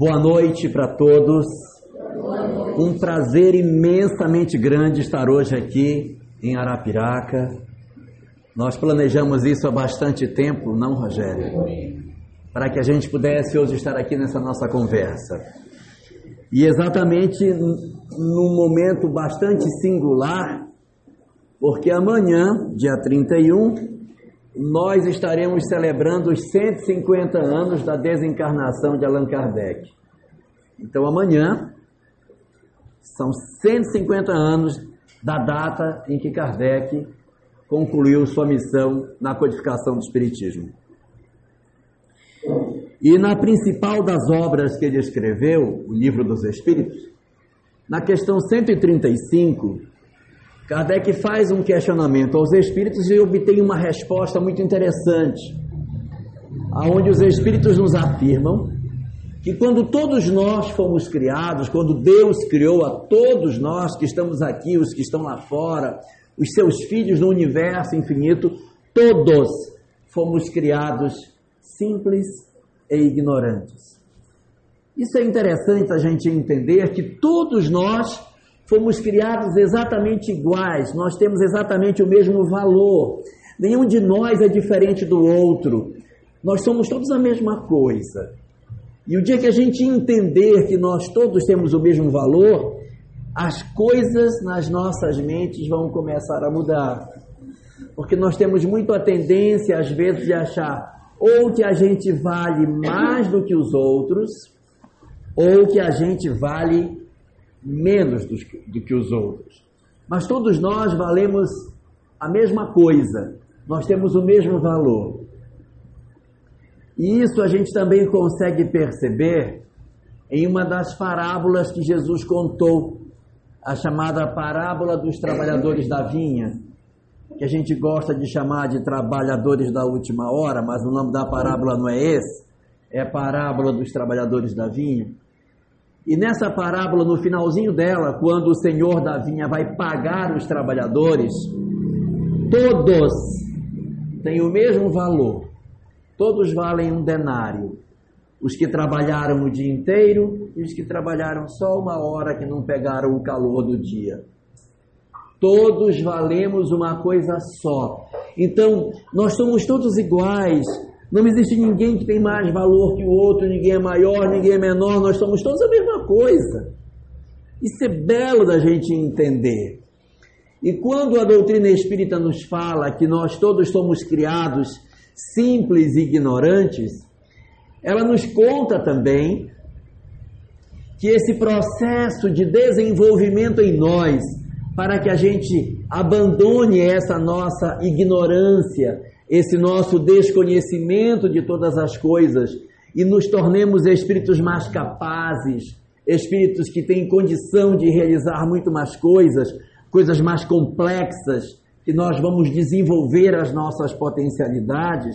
Boa noite para todos. Um prazer imensamente grande estar hoje aqui em Arapiraca. Nós planejamos isso há bastante tempo, não, Rogério? Para que a gente pudesse hoje estar aqui nessa nossa conversa. E exatamente num momento bastante singular, porque amanhã, dia 31, nós estaremos celebrando os 150 anos da desencarnação de Allan Kardec. Então amanhã são 150 anos da data em que Kardec concluiu sua missão na codificação do Espiritismo. E na principal das obras que ele escreveu, o Livro dos Espíritos, na questão 135, Kardec faz um questionamento aos espíritos e obtém uma resposta muito interessante, aonde os espíritos nos afirmam que quando todos nós fomos criados, quando Deus criou a todos nós que estamos aqui, os que estão lá fora, os seus filhos no universo infinito, todos fomos criados simples e ignorantes. Isso é interessante a gente entender que todos nós fomos criados exatamente iguais, nós temos exatamente o mesmo valor. Nenhum de nós é diferente do outro. Nós somos todos a mesma coisa. E o dia que a gente entender que nós todos temos o mesmo valor, as coisas nas nossas mentes vão começar a mudar. Porque nós temos muito a tendência, às vezes, de achar ou que a gente vale mais do que os outros, ou que a gente vale menos do que, do que os outros. Mas todos nós valemos a mesma coisa, nós temos o mesmo valor. E isso a gente também consegue perceber em uma das parábolas que Jesus contou, a chamada parábola dos trabalhadores da vinha, que a gente gosta de chamar de trabalhadores da última hora, mas o nome da parábola não é esse, é a parábola dos trabalhadores da vinha. E nessa parábola, no finalzinho dela, quando o senhor da vinha vai pagar os trabalhadores, todos têm o mesmo valor, todos valem um denário. Os que trabalharam o dia inteiro e os que trabalharam só uma hora que não pegaram o calor do dia. Todos valemos uma coisa só. Então, nós somos todos iguais, não existe ninguém que tem mais valor que o outro, ninguém é maior, ninguém é menor, nós somos todos a mesma coisa. Isso é belo da gente entender. E quando a doutrina espírita nos fala que nós todos somos criados simples e ignorantes, ela nos conta também que esse processo de desenvolvimento em nós, para que a gente abandone essa nossa ignorância, esse nosso desconhecimento de todas as coisas e nos tornemos espíritos mais capazes, espíritos que têm condição de realizar muito mais coisas, coisas mais complexas, que nós vamos desenvolver as nossas potencialidades.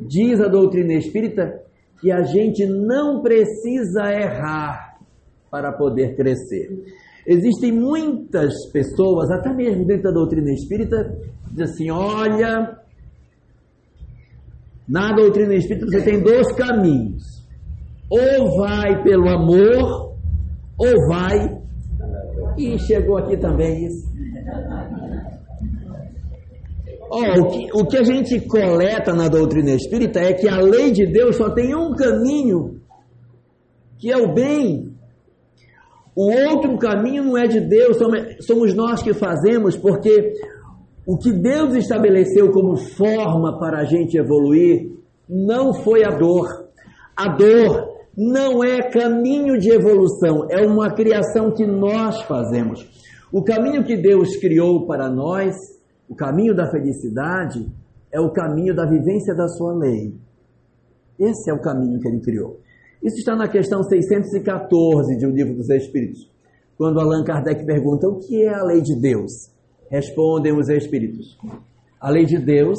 Diz a doutrina espírita que a gente não precisa errar para poder crescer. Existem muitas pessoas, até mesmo dentro da doutrina espírita, que dizem assim: olha, na doutrina espírita você tem dois caminhos. Ou vai pelo amor, ou vai. E chegou aqui também isso. Oh, o, que, o que a gente coleta na doutrina espírita é que a lei de Deus só tem um caminho, que é o bem. O outro caminho não é de Deus, somos nós que fazemos, porque o que Deus estabeleceu como forma para a gente evoluir não foi a dor. A dor não é caminho de evolução, é uma criação que nós fazemos. O caminho que Deus criou para nós, o caminho da felicidade, é o caminho da vivência da sua lei. Esse é o caminho que ele criou. Isso está na questão 614 de O Livro dos Espíritos, quando Allan Kardec pergunta o que é a lei de Deus. Respondem os espíritos. A lei de Deus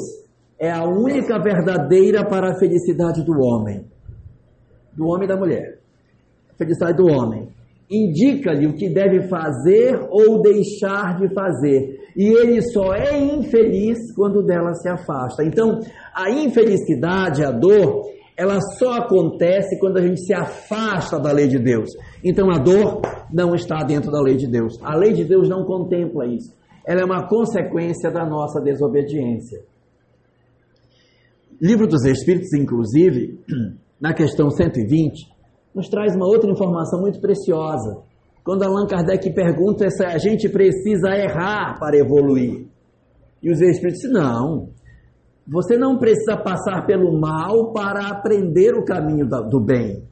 é a única verdadeira para a felicidade do homem. Do homem e da mulher. A felicidade do homem. Indica-lhe o que deve fazer ou deixar de fazer. E ele só é infeliz quando dela se afasta. Então, a infelicidade, a dor, ela só acontece quando a gente se afasta da lei de Deus. Então a dor não está dentro da lei de Deus. A lei de Deus não contempla isso. Ela é uma consequência da nossa desobediência. Livro dos Espíritos, inclusive, na questão 120, nos traz uma outra informação muito preciosa. Quando Allan Kardec pergunta se a gente precisa errar para evoluir. E os Espíritos dizem, não, você não precisa passar pelo mal para aprender o caminho do bem.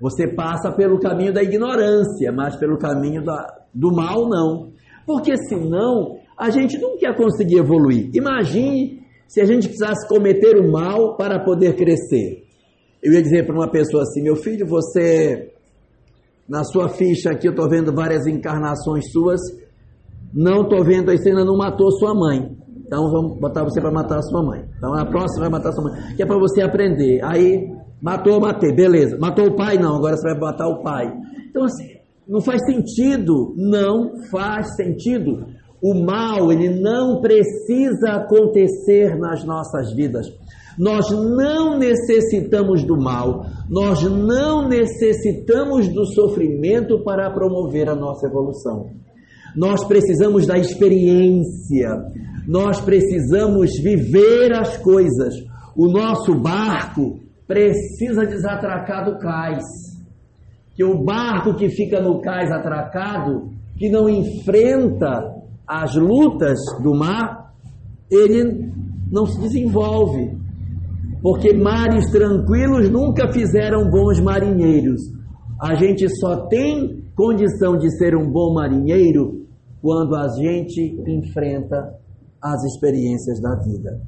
Você passa pelo caminho da ignorância, mas pelo caminho da, do mal não. Porque senão a gente não quer conseguir evoluir. Imagine se a gente precisasse cometer o mal para poder crescer. Eu ia dizer para uma pessoa assim: meu filho, você, na sua ficha aqui, eu estou vendo várias encarnações suas, não estou vendo aí, você ainda não matou sua mãe. Então vamos botar você para matar sua mãe. Então a próxima vai matar sua mãe. Que é para você aprender. Aí, matou, matei, beleza. Matou o pai? Não, agora você vai matar o pai. Então assim, não faz sentido. Não faz sentido. O mal, ele não precisa acontecer nas nossas vidas. Nós não necessitamos do mal, nós não necessitamos do sofrimento para promover a nossa evolução. Nós precisamos da experiência, nós precisamos viver as coisas. O nosso barco precisa desatracar do cais. Que o barco que fica no cais atracado, que não enfrenta as lutas do mar, ele não se desenvolve. Porque mares tranquilos nunca fizeram bons marinheiros. A gente só tem condição de ser um bom marinheiro quando a gente enfrenta as experiências da vida.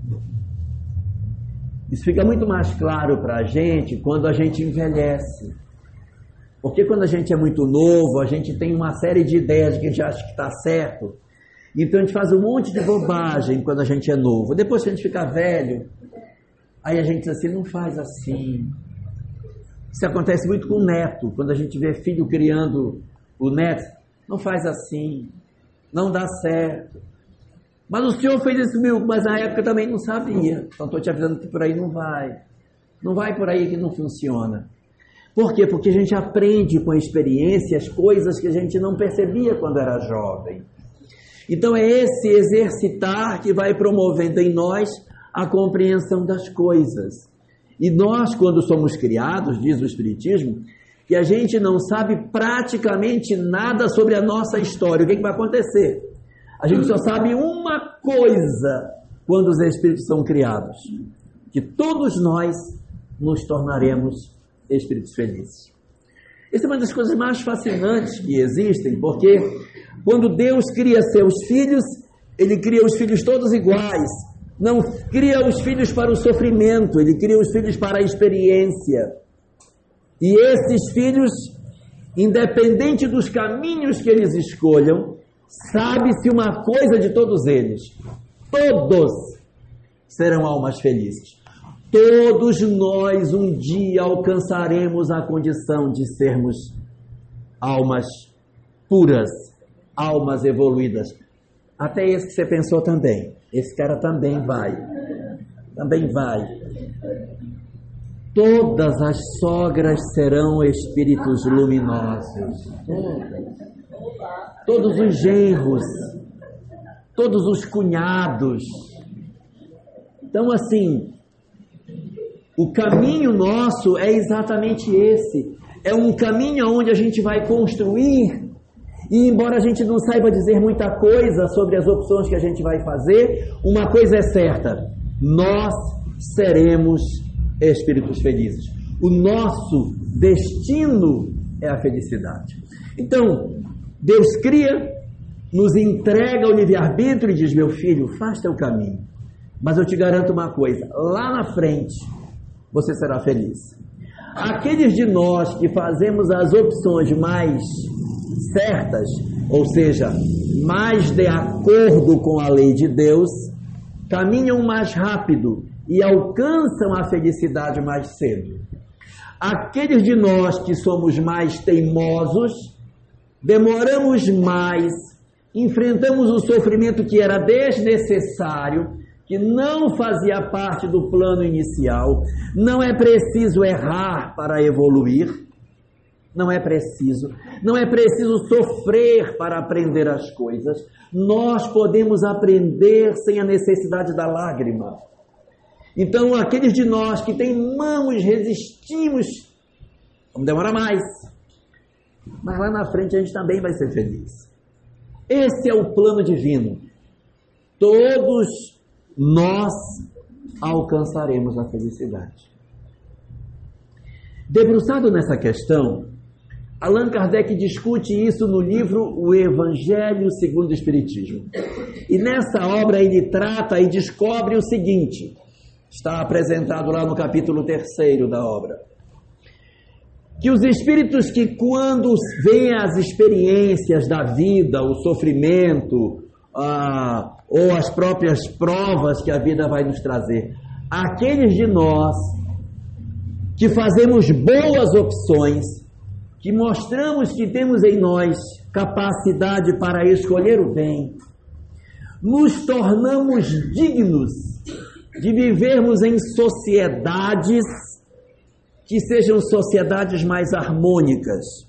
Isso fica muito mais claro para a gente quando a gente envelhece. Porque quando a gente é muito novo, a gente tem uma série de ideias de que a gente acha que está certo. Então a gente faz um monte de bobagem quando a gente é novo. Depois que a gente fica velho, aí a gente diz assim, não faz assim. Isso acontece muito com o neto. Quando a gente vê filho criando o neto, não faz assim. Não dá certo. Mas o senhor fez isso comigo, mas na época também não sabia. Então estou te avisando que por aí não vai. Não vai por aí que não funciona. Por quê? Porque a gente aprende com a experiência as coisas que a gente não percebia quando era jovem. Então é esse exercitar que vai promovendo em nós a compreensão das coisas. E nós, quando somos criados, diz o Espiritismo, que a gente não sabe praticamente nada sobre a nossa história. O que, é que vai acontecer? A gente só sabe uma coisa quando os espíritos são criados: que todos nós nos tornaremos espíritos felizes. Essa é uma das coisas mais fascinantes que existem, porque quando Deus cria seus filhos, Ele cria os filhos todos iguais. Não cria os filhos para o sofrimento, Ele cria os filhos para a experiência. E esses filhos, independente dos caminhos que eles escolham, Sabe-se uma coisa de todos eles: todos serão almas felizes. Todos nós um dia alcançaremos a condição de sermos almas puras, almas evoluídas. Até esse que você pensou também. Esse cara também vai. Também vai. Todas as sogras serão espíritos luminosos. Todos os genros, todos os cunhados. Então, assim, o caminho nosso é exatamente esse. É um caminho onde a gente vai construir, e embora a gente não saiba dizer muita coisa sobre as opções que a gente vai fazer, uma coisa é certa: nós seremos espíritos felizes. O nosso destino é a felicidade. Então, Deus cria, nos entrega o livre-arbítrio e diz: Meu filho, faz teu caminho. Mas eu te garanto uma coisa: lá na frente você será feliz. Aqueles de nós que fazemos as opções mais certas, ou seja, mais de acordo com a lei de Deus, caminham mais rápido e alcançam a felicidade mais cedo. Aqueles de nós que somos mais teimosos, demoramos mais, enfrentamos o sofrimento que era desnecessário, que não fazia parte do plano inicial. Não é preciso errar para evoluir. Não é preciso. Não é preciso sofrer para aprender as coisas. Nós podemos aprender sem a necessidade da lágrima. Então, aqueles de nós que teimamos, resistimos, vamos demorar mais. Mas lá na frente a gente também vai ser feliz. Esse é o plano divino. Todos nós alcançaremos a felicidade. Debruçado nessa questão, Allan Kardec discute isso no livro O Evangelho segundo o Espiritismo. E nessa obra ele trata e descobre o seguinte: está apresentado lá no capítulo 3 da obra. Que os espíritos que, quando veem as experiências da vida, o sofrimento, ah, ou as próprias provas que a vida vai nos trazer, aqueles de nós que fazemos boas opções, que mostramos que temos em nós capacidade para escolher o bem, nos tornamos dignos de vivermos em sociedades que sejam sociedades mais harmônicas.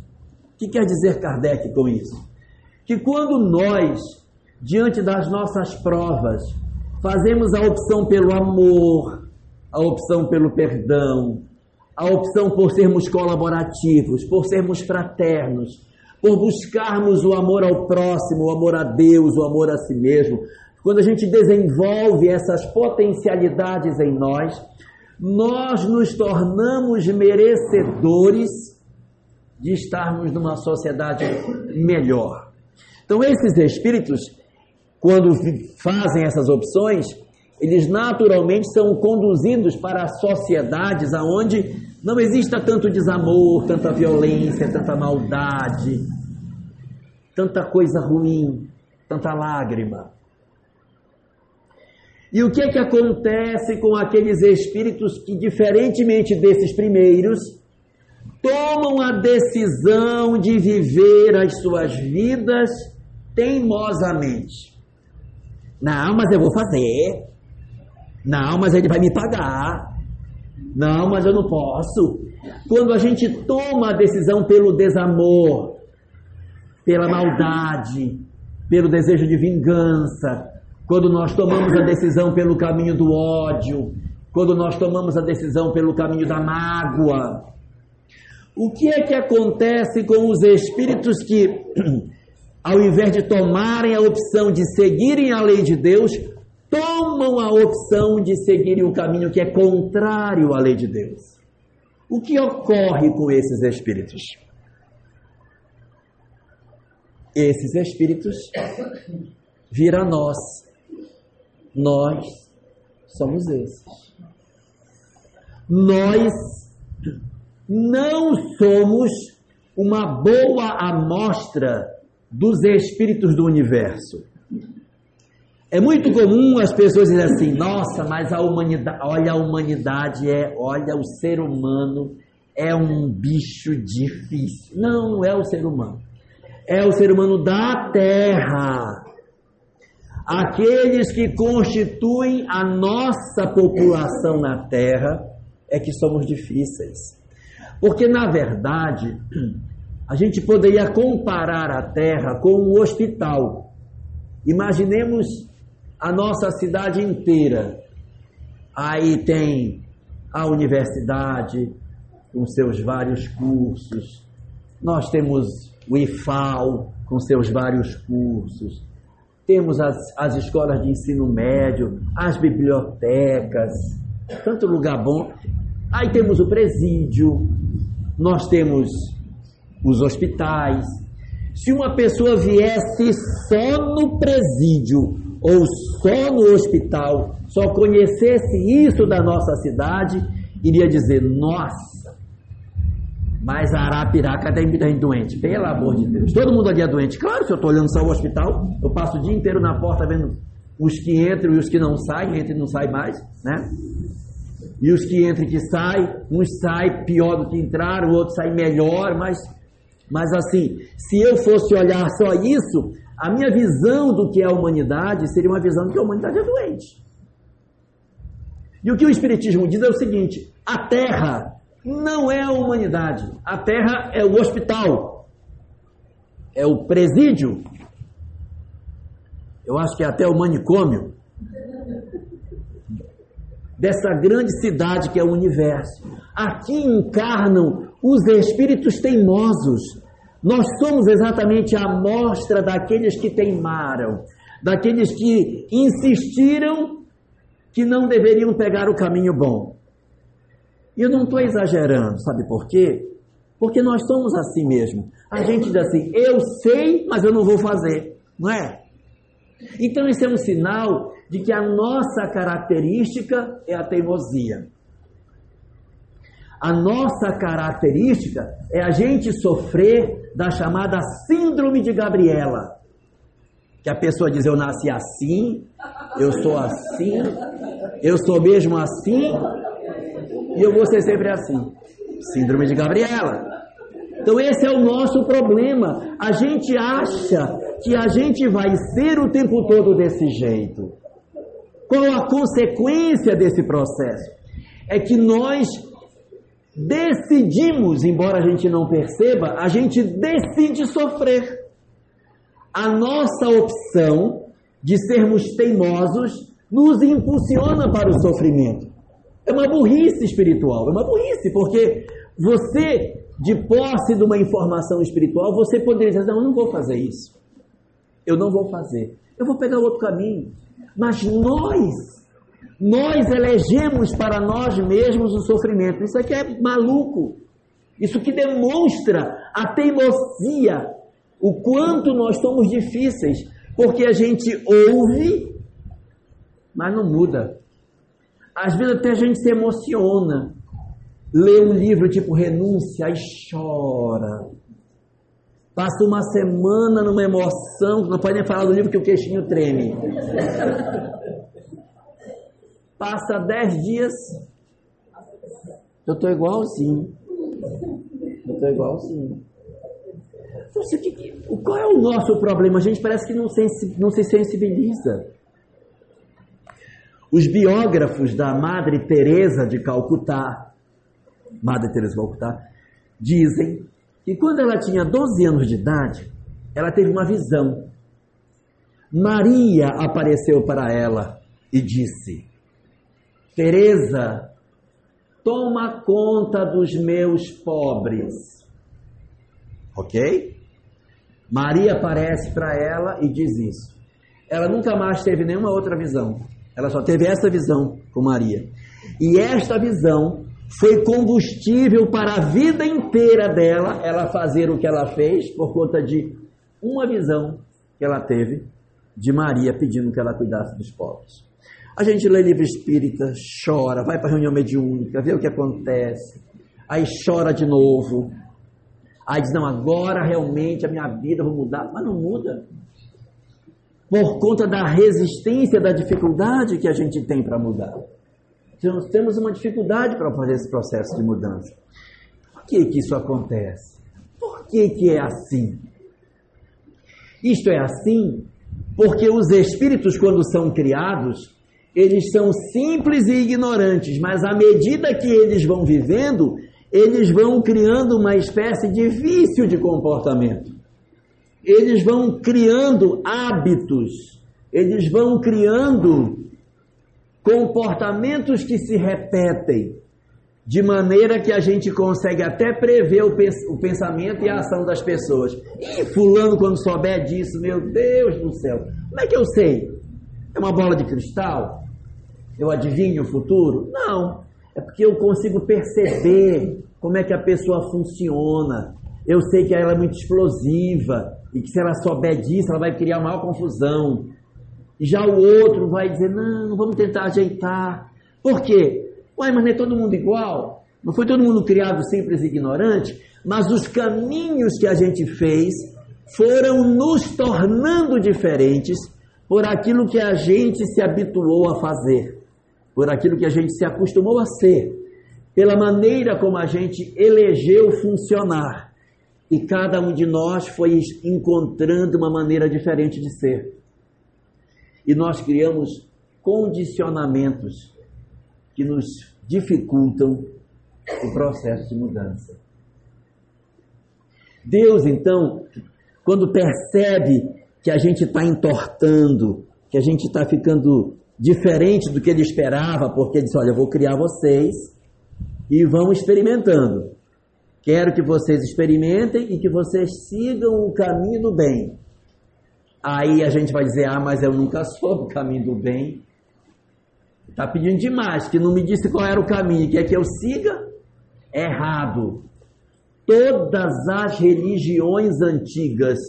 O que quer dizer Kardec com isso? Que quando nós, diante das nossas provas, fazemos a opção pelo amor, a opção pelo perdão, a opção por sermos colaborativos, por sermos fraternos, por buscarmos o amor ao próximo, o amor a Deus, o amor a si mesmo. Quando a gente desenvolve essas potencialidades em nós, nós nos tornamos merecedores de estarmos numa sociedade melhor. Então, esses espíritos, quando fazem essas opções, eles naturalmente são conduzidos para sociedades aonde não exista tanto desamor, tanta violência, tanta maldade, tanta coisa ruim, tanta lágrima. E o que é que acontece com aqueles espíritos que, diferentemente desses primeiros, tomam a decisão de viver as suas vidas teimosamente? Não, mas eu vou fazer. Não, mas ele vai me pagar. Não, mas eu não posso. Quando a gente toma a decisão pelo desamor, pela maldade, pelo desejo de vingança, quando nós tomamos a decisão pelo caminho do ódio, quando nós tomamos a decisão pelo caminho da mágoa, o que é que acontece com os espíritos que, ao invés de tomarem a opção de seguirem a lei de Deus, tomam a opção de seguirem um caminho que é contrário à lei de Deus. O que ocorre com esses espíritos? Esses espíritos viram nós. Nós somos esses. Nós não somos uma boa amostra dos espíritos do universo. É muito comum as pessoas dizerem assim: nossa, mas a humanidade, olha, a humanidade é, olha, o ser humano é um bicho difícil. Não, não é o ser humano. É o ser humano da terra. Aqueles que constituem a nossa população na terra é que somos difíceis. Porque, na verdade, a gente poderia comparar a terra com um hospital. Imaginemos a nossa cidade inteira. Aí tem a universidade com seus vários cursos, nós temos o IFAL com seus vários cursos, temos as, as escolas de ensino médio, as bibliotecas, tanto lugar bom. Aí temos o presídio, nós temos os hospitais. Se uma pessoa viesse só no presídio ou só no hospital, só conhecesse isso da nossa cidade, iria dizer: nossa, mas Arapiraca tem muita gente doente. Pelo amor de Deus. Todo mundo ali é doente. Claro, se eu estou olhando só o hospital, eu passo o dia inteiro na porta vendo os que entram e os que não saem, entram e não saem mais, né? E os que entram e que saem, uns saem pior do que entraram, o outro sai melhor, mas, mas assim, se eu fosse olhar só isso, a minha visão do que é a humanidade seria uma visão de que a humanidade é doente. E o que o Espiritismo diz é o seguinte: a Terra não é a humanidade, a Terra é o hospital, é o presídio, eu acho que é até o manicômio dessa grande cidade que é o universo. Aqui encarnam os espíritos teimosos. Nós somos exatamente a amostra daqueles que teimaram, daqueles que insistiram que não deveriam pegar o caminho bom. E eu não estou exagerando, sabe por quê? Porque nós somos assim mesmo. A gente diz assim, eu sei, mas eu não vou fazer, não é? Então, isso é um sinal de que a nossa característica é a teimosia. A nossa característica é a gente sofrer da chamada Síndrome de Gabriela. Que a pessoa diz: Eu nasci assim, eu sou assim, eu sou mesmo assim, e eu vou ser sempre assim. Síndrome de Gabriela. Então, esse é o nosso problema. A gente acha que a gente vai ser o tempo todo desse jeito. Qual a consequência desse processo? É que nós decidimos, embora a gente não perceba, a gente decide sofrer. A nossa opção de sermos teimosos nos impulsiona para o sofrimento. É uma burrice espiritual, é uma burrice, porque você, de posse de uma informação espiritual, você poderia dizer: não, eu não vou fazer isso. Eu não vou fazer. Eu vou pegar outro caminho. Mas nós, nós elegemos para nós mesmos o sofrimento. Isso aqui é maluco. Isso que demonstra a teimosia, o quanto nós somos difíceis, porque a gente ouve, mas não muda. Às vezes até a gente se emociona, lê um livro tipo Renúncia e chora. Passa uma semana numa emoção, não pode nem falar do livro que o queixinho treme. Passa dez dias, eu estou igualzinho. Eu estou igualzinho. Então, qual é o nosso problema? A gente parece que não, não se sensibiliza. Os biógrafos da Madre Teresa de Calcutá, Madre Teresa de Calcutá, dizem e quando ela tinha 12 anos de idade, ela teve uma visão. Maria apareceu para ela e disse: Teresa, toma conta dos meus pobres. Ok? Maria aparece para ela e diz isso. Ela nunca mais teve nenhuma outra visão. Ela só teve essa visão com Maria. E esta visão foi combustível para a vida inteira dela, ela fazer o que ela fez por conta de uma visão que ela teve de Maria pedindo que ela cuidasse dos pobres. A gente lê livro espírita, chora, vai para a reunião mediúnica, vê o que acontece, aí chora de novo, aí diz: Não, agora realmente a minha vida vai mudar, mas não muda. Por conta da resistência, da dificuldade que a gente tem para mudar. Então, nós temos uma dificuldade para fazer esse processo de mudança. Por que, que isso acontece? Por que, que é assim? Isto é assim porque os espíritos, quando são criados, eles são simples e ignorantes, mas à medida que eles vão vivendo, eles vão criando uma espécie de vício de comportamento. Eles vão criando hábitos, eles vão criando comportamentos que se repetem, de maneira que a gente consegue até prever o pensamento e a ação das pessoas. E fulano, quando souber disso, meu Deus do céu, como é que eu sei? É uma bola de cristal? Eu adivinho o futuro? Não. É porque eu consigo perceber como é que a pessoa funciona. Eu sei que ela é muito explosiva e que se ela souber disso, ela vai criar maior confusão. Já o outro vai dizer, não, vamos tentar ajeitar. Por quê? Ué, mas não é todo mundo igual? Não foi todo mundo criado simples e ignorante? Mas os caminhos que a gente fez foram nos tornando diferentes por aquilo que a gente se habituou a fazer, por aquilo que a gente se acostumou a ser, pela maneira como a gente elegeu funcionar. E cada um de nós foi encontrando uma maneira diferente de ser e nós criamos condicionamentos. que nos dificultam o processo de mudança. Deus, então, quando percebe que a gente está entortando, que a gente está ficando diferente do que ele esperava, porque ele disse: Olha, eu vou criar vocês e vão experimentando. Quero que vocês experimentem e que vocês sigam o caminho do bem. Aí a gente vai dizer: Ah, mas eu nunca soube o caminho do bem. Está pedindo demais, que não me disse qual era o caminho, quer que eu siga? Errado. Todas as religiões antigas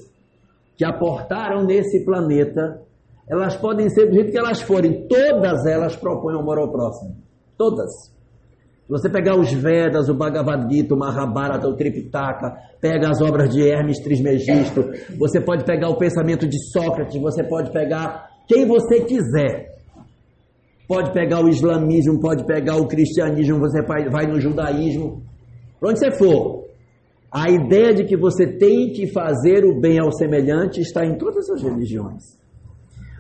que aportaram nesse planeta, elas podem ser do jeito que elas forem, todas elas propõem amor ao próximo. Todas. Se você pegar os Vedas, o Bhagavad Gita, o Mahabharata, o Tripitaka, pega as obras de Hermes Trismegisto, você pode pegar o pensamento de Sócrates, você pode pegar quem você quiser. Pode pegar o islamismo, pode pegar o cristianismo, você vai no judaísmo, para onde você for. A ideia de que você tem que fazer o bem ao semelhante está em todas as religiões.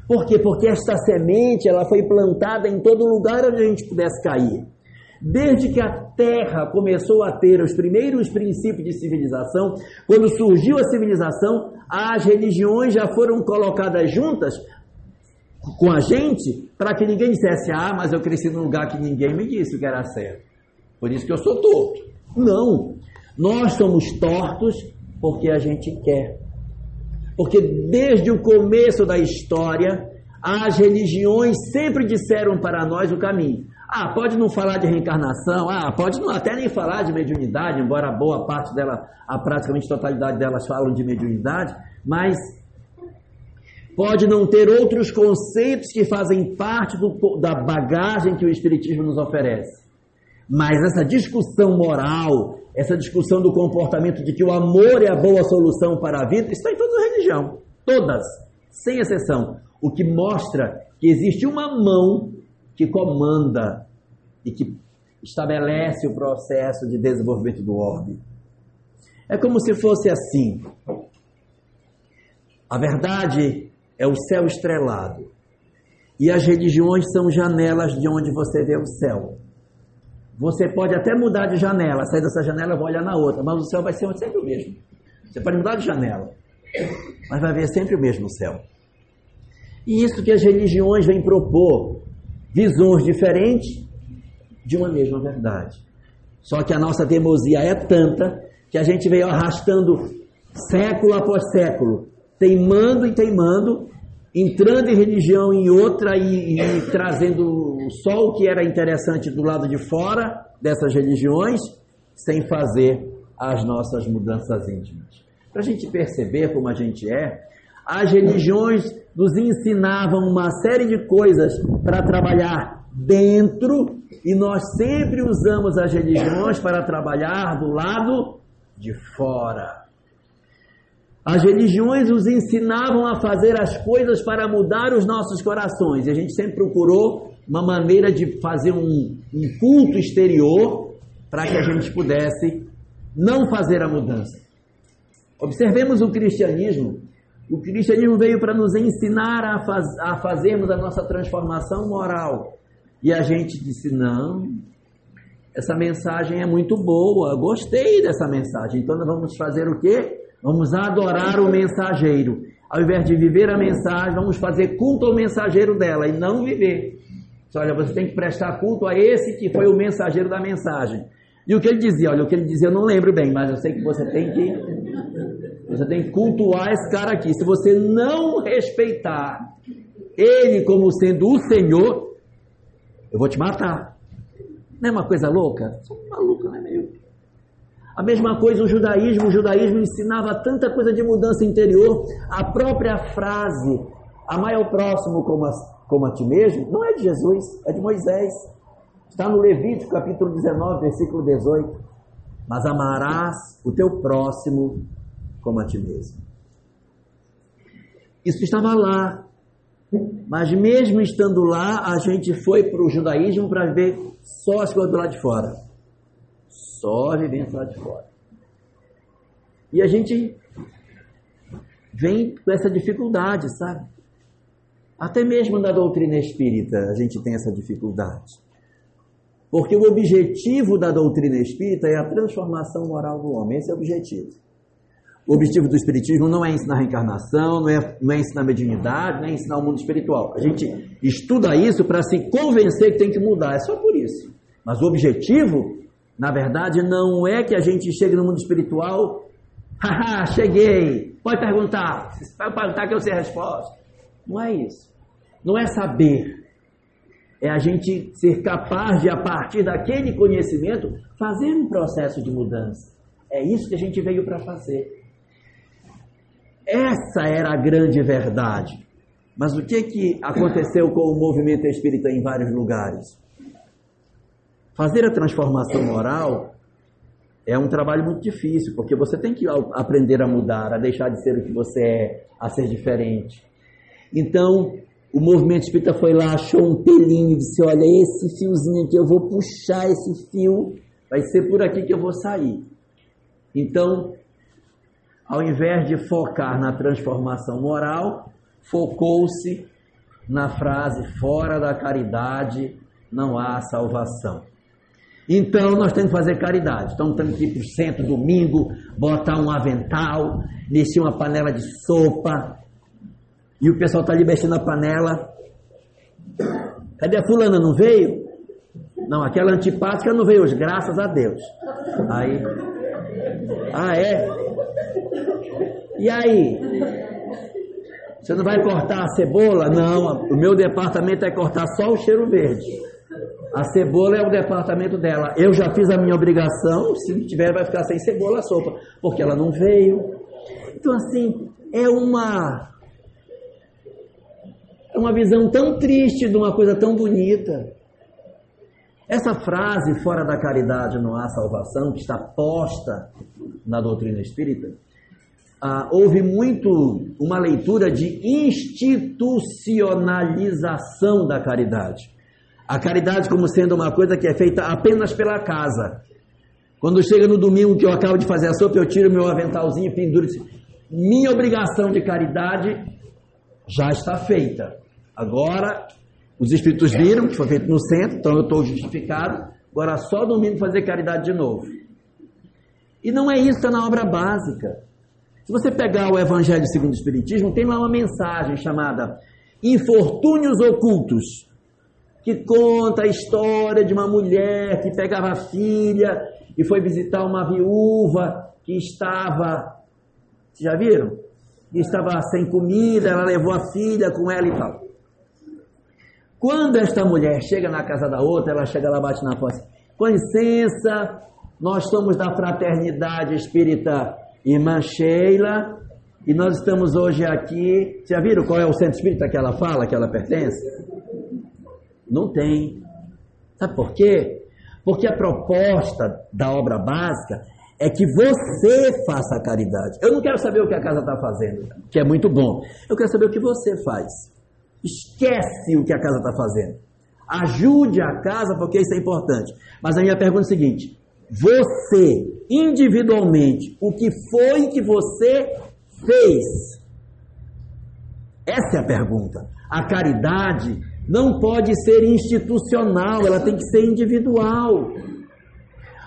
Por quê? Porque esta semente ela foi plantada em todo lugar onde a gente pudesse cair. Desde que a Terra começou a ter os primeiros princípios de civilização, quando surgiu a civilização, as religiões já foram colocadas juntas com a gente para que ninguém dissesse: Ah, mas eu cresci num lugar que ninguém me disse que era certo. Por isso que eu sou torto. Não. Nós somos tortos porque a gente quer. Porque desde o começo da história, as religiões sempre disseram para nós o caminho. Ah, pode não falar de reencarnação, ah, pode não até nem falar de mediunidade, embora boa parte dela, a praticamente totalidade delas falam de mediunidade, mas pode não ter outros conceitos que fazem parte do, da bagagem que o Espiritismo nos oferece. Mas essa discussão moral, essa discussão do comportamento de que o amor é a boa solução para a vida, está em toda a religião. Todas, sem exceção. O que mostra que existe uma mão que comanda e que estabelece o processo de desenvolvimento do orbe. É como se fosse assim. A verdade é o céu estrelado. E as religiões são janelas de onde você vê o céu. Você pode até mudar de janela, sair dessa janela e olhar na outra, mas o céu vai ser sempre o mesmo. Você pode mudar de janela, mas vai ver sempre o mesmo céu. E isso que as religiões vêm propor, visões diferentes de uma mesma verdade. Só que a nossa teimosia é tanta que a gente veio arrastando século após século, teimando e teimando, entrando em religião em outra e, e trazendo só o que era interessante do lado de fora dessas religiões, sem fazer as nossas mudanças íntimas. Para a gente perceber como a gente é, as religiões nos ensinavam uma série de coisas para trabalhar dentro e nós sempre usamos as religiões para trabalhar do lado de fora. As religiões nos ensinavam a fazer as coisas para mudar os nossos corações. E a gente sempre procurou uma maneira de fazer um, um culto exterior para que a gente pudesse não fazer a mudança. Observemos o cristianismo. O cristianismo veio para nos ensinar a, faz, a fazermos a nossa transformação moral. E a gente disse: não, essa mensagem é muito boa, gostei dessa mensagem. Então nós vamos fazer o quê? Vamos adorar o mensageiro. Ao invés de viver a mensagem, vamos fazer culto ao mensageiro dela e não viver. Olha, você tem que prestar culto a esse que foi o mensageiro da mensagem. E o que ele dizia? Olha, o que ele dizia eu não lembro bem, mas eu sei que você tem que você tem que cultuar esse cara aqui. Se você não respeitar ele como sendo o Senhor, eu vou te matar. Não é uma coisa louca? Sou maluco, não é meio? A mesma coisa o judaísmo, o judaísmo ensinava tanta coisa de mudança interior. A própria frase, amai ao próximo como a, como a ti mesmo, não é de Jesus, é de Moisés. Está no Levítico capítulo 19, versículo 18. Mas amarás o teu próximo como a ti mesmo. Isso estava lá. Mas mesmo estando lá, a gente foi para o judaísmo para ver só as coisas do lado de fora só vivendo lá de fora. E a gente vem com essa dificuldade, sabe? Até mesmo na doutrina espírita a gente tem essa dificuldade. Porque o objetivo da doutrina espírita é a transformação moral do homem. Esse é o objetivo. O objetivo do Espiritismo não é ensinar reencarnação, não é, não é ensinar mediunidade, não é ensinar o mundo espiritual. A gente estuda isso para se convencer que tem que mudar, é só por isso. Mas o objetivo, na verdade, não é que a gente chegue no mundo espiritual, haha, cheguei, pode perguntar, vai perguntar que eu sei a resposta. Não é isso. Não é saber. É a gente ser capaz de, a partir daquele conhecimento, fazer um processo de mudança. É isso que a gente veio para fazer. Essa era a grande verdade. Mas o que, que aconteceu com o movimento espírita em vários lugares? Fazer a transformação moral é um trabalho muito difícil, porque você tem que aprender a mudar, a deixar de ser o que você é, a ser diferente. Então, o movimento espírita foi lá, achou um pelinho, disse: Olha, esse fiozinho aqui, eu vou puxar esse fio, vai ser por aqui que eu vou sair. Então, ao invés de focar na transformação moral, focou-se na frase: fora da caridade não há salvação. Então nós temos que fazer caridade. Então temos que ir para o centro domingo, botar um avental, mexer uma panela de sopa. E o pessoal está ali mexendo a panela. Cadê a fulana? Não veio? Não, aquela antipática não veio hoje, graças a Deus. Aí. Ah, é? E aí? Você não vai cortar a cebola? Não, o meu departamento é cortar só o cheiro verde. A cebola é o departamento dela. Eu já fiz a minha obrigação, se tiver vai ficar sem cebola a sopa, porque ela não veio. Então assim, é uma é uma visão tão triste de uma coisa tão bonita. Essa frase fora da caridade não há salvação que está posta na doutrina espírita ah, houve muito uma leitura de institucionalização da caridade. A caridade como sendo uma coisa que é feita apenas pela casa. Quando chega no domingo que eu acabo de fazer a sopa, eu tiro meu aventalzinho, penduro e minha obrigação de caridade já está feita. Agora, os espíritos viram que foi feito no centro, então eu estou justificado. Agora só domingo fazer caridade de novo. E não é isso está na obra básica. Se você pegar o Evangelho segundo o Espiritismo, tem lá uma mensagem chamada Infortúnios Ocultos, que conta a história de uma mulher que pegava a filha e foi visitar uma viúva que estava. Vocês já viram? Que estava sem comida, ela levou a filha com ela e tal. Quando esta mulher chega na casa da outra, ela chega lá, bate na porta. Com licença, nós somos da fraternidade espírita irmã Sheila, e nós estamos hoje aqui. Já viram qual é o centro espírita que ela fala, que ela pertence? Não tem. Sabe por quê? Porque a proposta da obra básica é que você faça a caridade. Eu não quero saber o que a casa está fazendo, que é muito bom. Eu quero saber o que você faz. Esquece o que a casa está fazendo. Ajude a casa, porque isso é importante. Mas a minha pergunta é a seguinte: você, individualmente, o que foi que você fez? Essa é a pergunta. A caridade não pode ser institucional, ela tem que ser individual.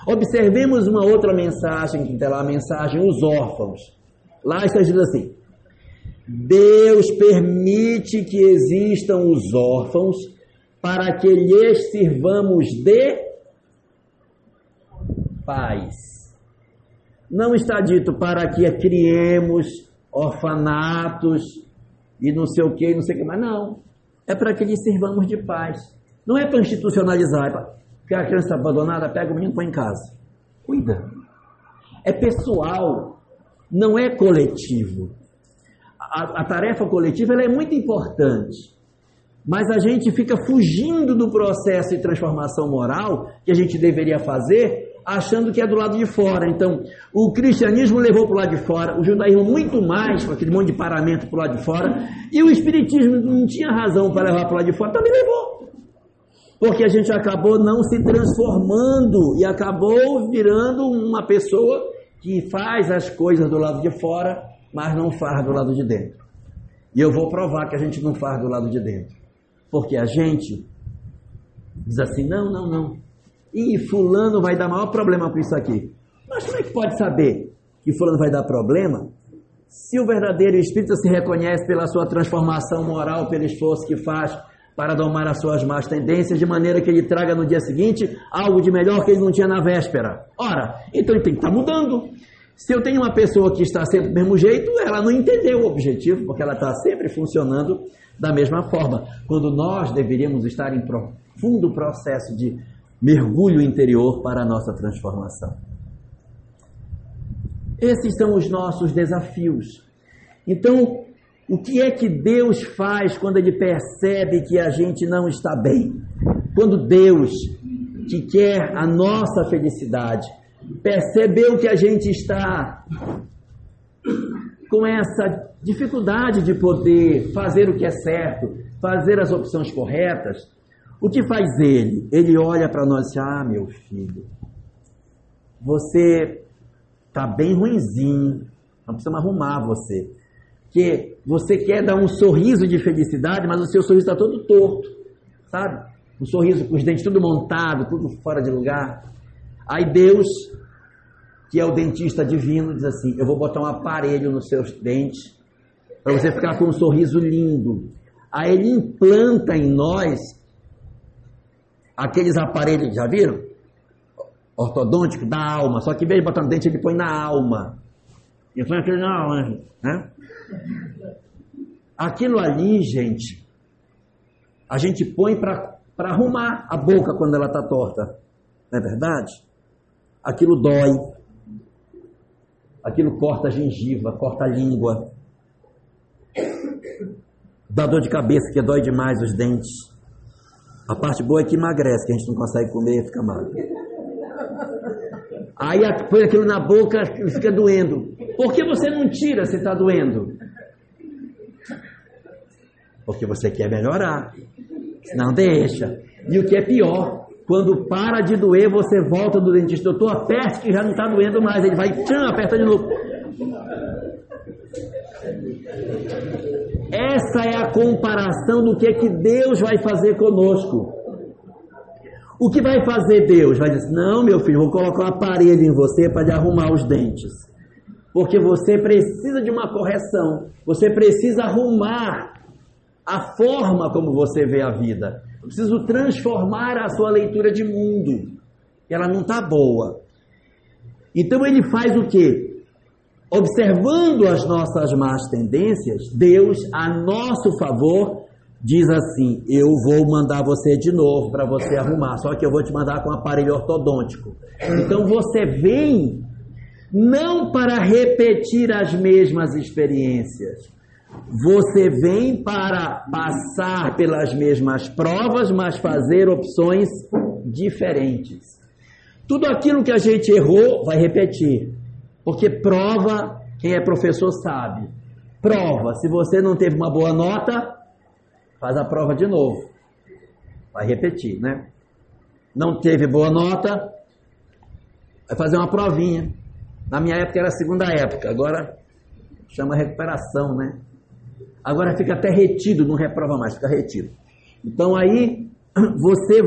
Observemos uma outra mensagem que lá, a mensagem os órfãos. Lá está escrito assim: Deus permite que existam os órfãos para que lhes sirvamos de pais. Não está dito para que criemos orfanatos e não sei o que, não sei o que, mas não. É para que lhes sirvamos de paz. Não é para institucionalizar, é para que a criança abandonada pega o menino e põe em casa. Cuida. É pessoal, não é coletivo. A, a tarefa coletiva é muito importante, mas a gente fica fugindo do processo de transformação moral que a gente deveria fazer achando que é do lado de fora. Então, o cristianismo levou para o lado de fora, o judaísmo muito mais, com aquele monte de paramento para o lado de fora, e o espiritismo não tinha razão para levar para o lado de fora, também levou. Porque a gente acabou não se transformando e acabou virando uma pessoa que faz as coisas do lado de fora, mas não faz do lado de dentro. E eu vou provar que a gente não faz do lado de dentro. Porque a gente diz assim: não, não, não. E fulano vai dar maior problema com isso aqui. Mas como é que pode saber que fulano vai dar problema se o verdadeiro espírito se reconhece pela sua transformação moral, pelo esforço que faz para domar as suas más tendências, de maneira que ele traga no dia seguinte algo de melhor que ele não tinha na véspera. Ora, então ele tem que estar mudando. Se eu tenho uma pessoa que está sempre do mesmo jeito, ela não entendeu o objetivo, porque ela está sempre funcionando da mesma forma. Quando nós deveríamos estar em profundo processo de mergulho interior para a nossa transformação. Esses são os nossos desafios. Então, o que é que Deus faz quando Ele percebe que a gente não está bem? Quando Deus, que quer a nossa felicidade, percebeu que a gente está com essa dificuldade de poder fazer o que é certo, fazer as opções corretas, o que faz ele? Ele olha para nós e diz: Ah, meu filho, você está bem ruinzinho, nós precisamos arrumar você. Que você quer dar um sorriso de felicidade, mas o seu sorriso está todo torto, sabe? Um sorriso com os dentes tudo montado, tudo fora de lugar. Aí Deus, que é o dentista divino, diz assim: Eu vou botar um aparelho nos seus dentes para você ficar com um sorriso lindo. Aí ele implanta em nós aqueles aparelhos, já viram? Ortodôntico da alma, só que botar no dente, ele põe na alma. E põe aquele na alma, né? Aquilo ali, gente, a gente põe para arrumar a boca quando ela está torta. Não é verdade? Aquilo dói. Aquilo corta a gengiva, corta a língua. Dá dor de cabeça, que dói demais os dentes. A parte boa é que emagrece, que a gente não consegue comer e fica magro. Aí põe aquilo na boca e fica doendo. Por que você não tira se está doendo? Porque você quer melhorar. Não deixa. E o que é pior, quando para de doer, você volta do dentista. Doutor, aperte que já não está doendo mais. Ele vai, tchan, aperta de novo. Essa é a comparação do que é que Deus vai fazer conosco. O que vai fazer Deus? Vai dizer, não, meu filho, vou colocar um aparelho em você para te arrumar os dentes. Porque você precisa de uma correção. Você precisa arrumar a forma como você vê a vida. Eu preciso transformar a sua leitura de mundo. Ela não está boa. Então ele faz o quê? Observando as nossas más tendências, Deus, a nosso favor, diz assim: Eu vou mandar você de novo para você arrumar, só que eu vou te mandar com aparelho ortodôntico. Então você vem não para repetir as mesmas experiências, você vem para passar pelas mesmas provas, mas fazer opções diferentes. Tudo aquilo que a gente errou vai repetir. Porque prova, quem é professor sabe. Prova, se você não teve uma boa nota, faz a prova de novo. Vai repetir, né? Não teve boa nota, vai fazer uma provinha. Na minha época era a segunda época, agora chama recuperação, né? Agora fica até retido, não reprova mais, fica retido. Então aí, você,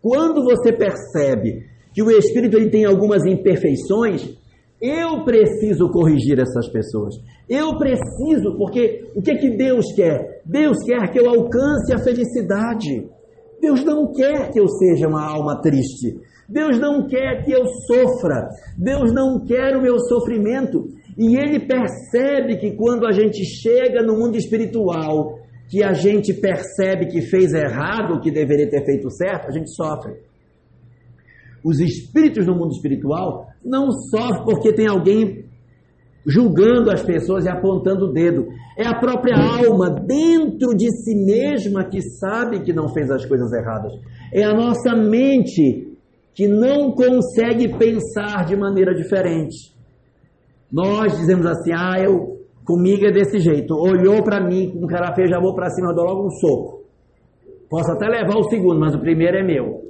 quando você percebe que o Espírito ele tem algumas imperfeições, eu preciso corrigir essas pessoas. Eu preciso, porque o que, que Deus quer? Deus quer que eu alcance a felicidade. Deus não quer que eu seja uma alma triste. Deus não quer que eu sofra. Deus não quer o meu sofrimento. E Ele percebe que quando a gente chega no mundo espiritual, que a gente percebe que fez errado o que deveria ter feito certo, a gente sofre. Os espíritos no mundo espiritual não sofrem porque tem alguém julgando as pessoas e apontando o dedo. É a própria alma dentro de si mesma que sabe que não fez as coisas erradas. É a nossa mente que não consegue pensar de maneira diferente. Nós dizemos assim: ah, eu, comigo é desse jeito. Olhou para mim, com cara feio, já vou para cima, dou logo um soco. Posso até levar o segundo, mas o primeiro é meu.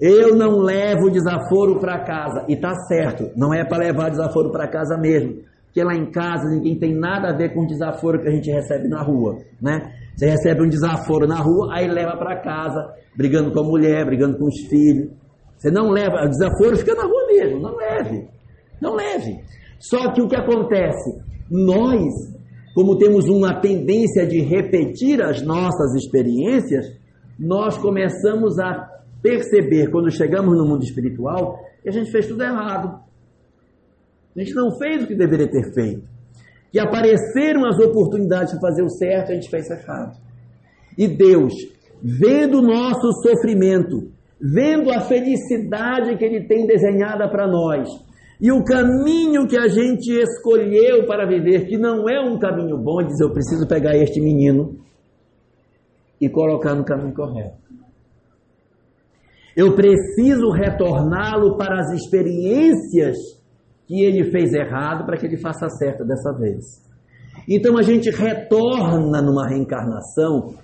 Eu não levo desaforo para casa. E tá certo, não é para levar desaforo para casa mesmo. Porque lá em casa ninguém tem nada a ver com o desaforo que a gente recebe na rua, né? Você recebe um desaforo na rua, aí leva para casa, brigando com a mulher, brigando com os filhos. Você não leva, o desaforo fica na rua mesmo, não leve. Não leve. Só que o que acontece? Nós, como temos uma tendência de repetir as nossas experiências, nós começamos a perceber, quando chegamos no mundo espiritual, que a gente fez tudo errado. A gente não fez o que deveria ter feito. Que apareceram as oportunidades de fazer o certo, a gente fez errado. E Deus, vendo o nosso sofrimento, vendo a felicidade que Ele tem desenhada para nós, e o caminho que a gente escolheu para viver, que não é um caminho bom, diz: Eu preciso pegar este menino e colocar no caminho correto. Eu preciso retorná-lo para as experiências que ele fez errado para que ele faça certo dessa vez. Então a gente retorna numa reencarnação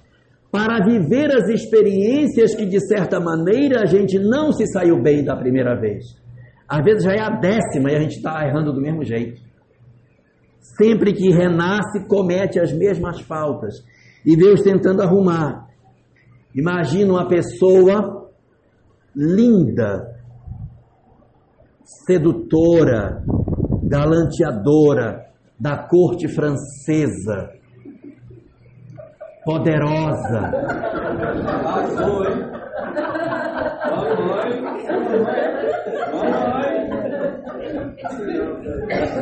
para viver as experiências que de certa maneira a gente não se saiu bem da primeira vez. Às vezes já é a décima e a gente está errando do mesmo jeito. Sempre que renasce, comete as mesmas faltas. E Deus tentando arrumar. Imagina uma pessoa linda, sedutora, galanteadora da corte francesa, poderosa.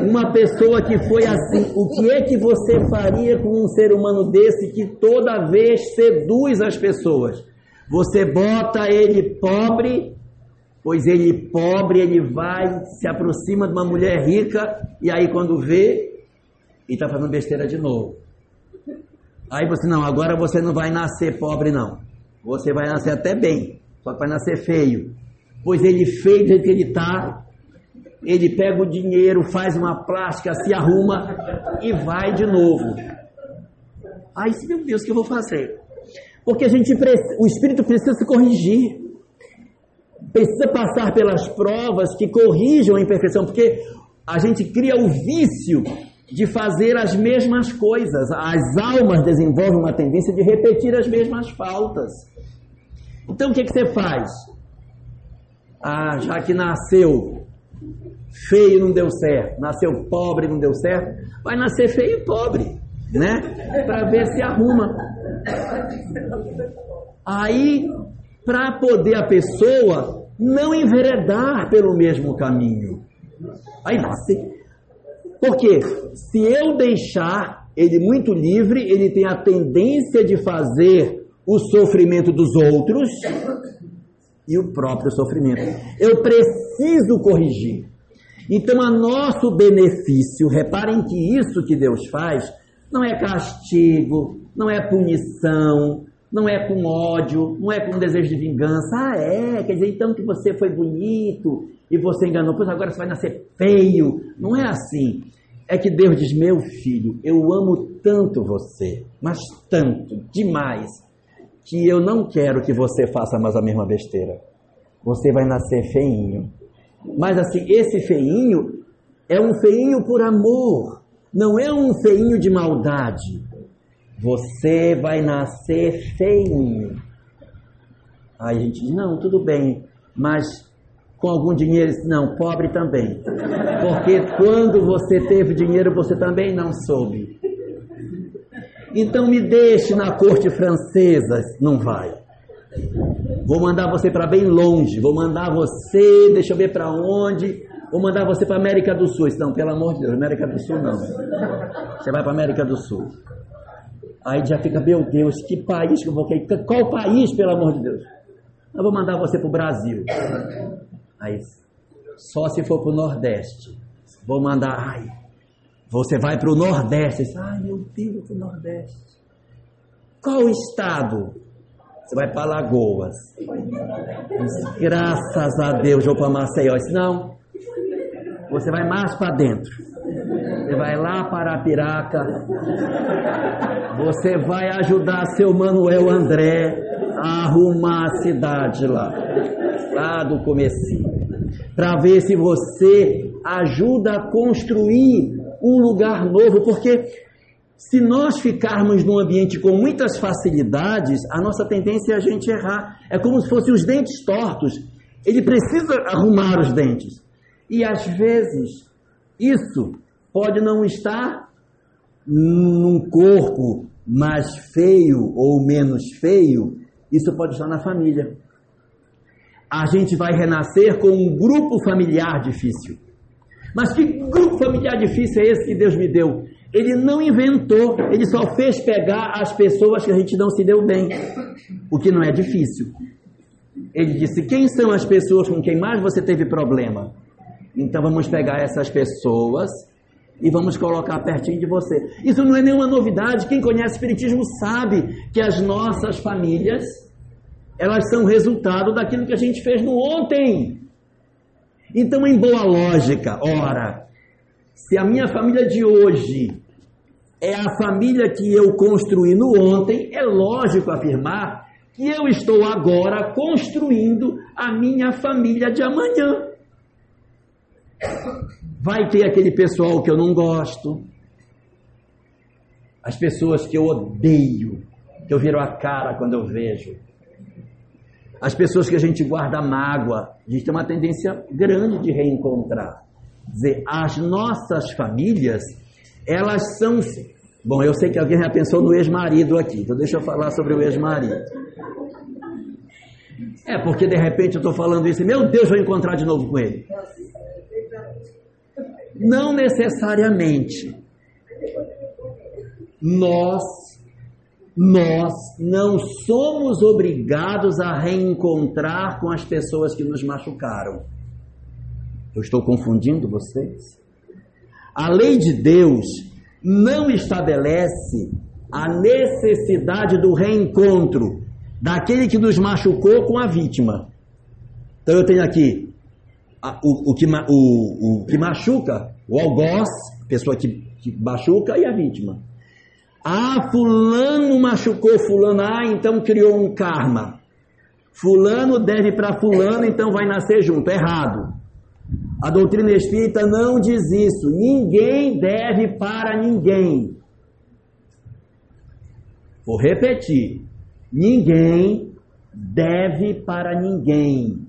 Uma pessoa que foi assim, o que é que você faria com um ser humano desse que toda vez seduz as pessoas? Você bota ele pobre, pois ele pobre, ele vai, se aproxima de uma mulher rica, e aí quando vê, ele está fazendo besteira de novo. Aí você, não, agora você não vai nascer pobre, não. Você vai nascer até bem, só que vai nascer feio. Pois ele feio do que ele está, ele pega o dinheiro, faz uma plástica, se arruma e vai de novo. Aí, meu Deus, o que eu vou fazer? Porque a gente, o espírito precisa se corrigir. Precisa passar pelas provas que corrijam a imperfeição, porque a gente cria o vício de fazer as mesmas coisas. As almas desenvolvem uma tendência de repetir as mesmas faltas. Então o que, que você faz? Ah, já que nasceu feio não deu certo, nasceu pobre não deu certo, vai nascer feio e pobre, né? Para ver se arruma. Aí, para poder a pessoa não enveredar pelo mesmo caminho. Aí nasce. Porque se eu deixar ele muito livre, ele tem a tendência de fazer o sofrimento dos outros e o próprio sofrimento. Eu preciso corrigir. Então, a nosso benefício, reparem que isso que Deus faz não é castigo, não é punição, não é com ódio, não é com desejo de vingança. Ah, é? Quer dizer, então que você foi bonito e você enganou, pois agora você vai nascer feio. Não é assim. É que Deus diz: Meu filho, eu amo tanto você, mas tanto, demais, que eu não quero que você faça mais a mesma besteira. Você vai nascer feinho. Mas assim, esse feinho é um feinho por amor, não é um feinho de maldade. Você vai nascer feinho. Aí a gente diz, não, tudo bem, mas com algum dinheiro, não, pobre também. Porque quando você teve dinheiro, você também não soube. Então me deixe na corte francesa, não vai. Vou mandar você para bem longe, vou mandar você, deixa eu ver para onde, vou mandar você para América do Sul. Não, pelo amor de Deus, América do Sul não. Você vai para América do Sul. Aí já fica, meu Deus, que país que eu vou querer? Qual país, pelo amor de Deus? Eu vou mandar você para o Brasil. Aí, só se for para o Nordeste. Vou mandar, ai, você vai para o Nordeste. Ai, meu Deus, para o Nordeste. Qual estado? Você vai para Lagoas. Graças a Deus, vou para Maceió. Disse, não, você vai mais para dentro. Você vai lá para a Piraca. Você vai ajudar seu Manuel André a arrumar a cidade lá. Lá do comecinho. Para ver se você ajuda a construir um lugar novo. Porque se nós ficarmos num ambiente com muitas facilidades, a nossa tendência é a gente errar. É como se fossem os dentes tortos Ele precisa arrumar os dentes. E às vezes, isso pode não estar num corpo mais feio ou menos feio, isso pode estar na família. A gente vai renascer com um grupo familiar difícil. Mas que grupo familiar difícil é esse que Deus me deu? Ele não inventou, ele só fez pegar as pessoas que a gente não se deu bem, o que não é difícil. Ele disse: Quem são as pessoas com quem mais você teve problema? Então vamos pegar essas pessoas e vamos colocar pertinho de você. Isso não é nenhuma novidade. Quem conhece Espiritismo sabe que as nossas famílias elas são resultado daquilo que a gente fez no ontem. Então, em boa lógica, ora, se a minha família de hoje é a família que eu construí no ontem, é lógico afirmar que eu estou agora construindo a minha família de amanhã. Vai ter aquele pessoal que eu não gosto, as pessoas que eu odeio, que eu viro a cara quando eu vejo, as pessoas que a gente guarda mágoa, a gente tem uma tendência grande de reencontrar. Dizer, as nossas famílias, elas são. Bom, eu sei que alguém já pensou no ex-marido aqui, então deixa eu falar sobre o ex-marido. É, porque de repente eu estou falando isso meu Deus, vou encontrar de novo com ele. Não necessariamente. Nós, nós não somos obrigados a reencontrar com as pessoas que nos machucaram. Eu estou confundindo vocês? A lei de Deus não estabelece a necessidade do reencontro daquele que nos machucou com a vítima. Então eu tenho aqui o, o, que, o, o, que machuca, o algoz, pessoa que, que machuca, e a vítima. Ah, fulano machucou fulano, ah, então criou um karma. Fulano deve para fulano, então vai nascer junto. Errado. A doutrina espírita não diz isso. Ninguém deve para ninguém. Vou repetir. Ninguém deve para ninguém.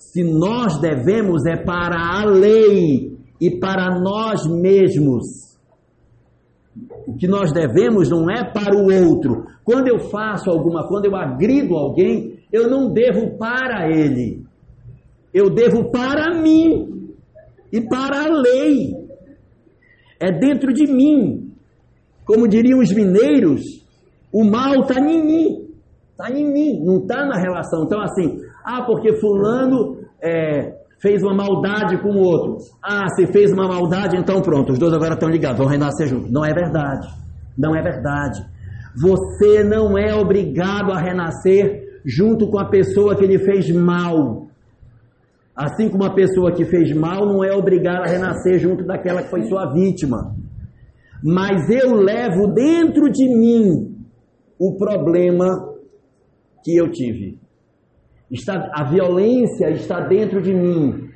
Se nós devemos, é para a lei e para nós mesmos. O que nós devemos não é para o outro. Quando eu faço alguma, quando eu agrido alguém, eu não devo para ele. Eu devo para mim e para a lei. É dentro de mim. Como diriam os mineiros, o mal está em mim. Está em mim, não está na relação. Então, assim, ah, porque fulano é, fez uma maldade com o outro. Ah, se fez uma maldade, então pronto, os dois agora estão ligados, vão renascer juntos. Não é verdade. Não é verdade. Você não é obrigado a renascer junto com a pessoa que lhe fez mal. Assim como a pessoa que fez mal não é obrigada a renascer junto daquela que foi sua vítima. Mas eu levo dentro de mim o problema que eu tive. Está, a violência está dentro de mim.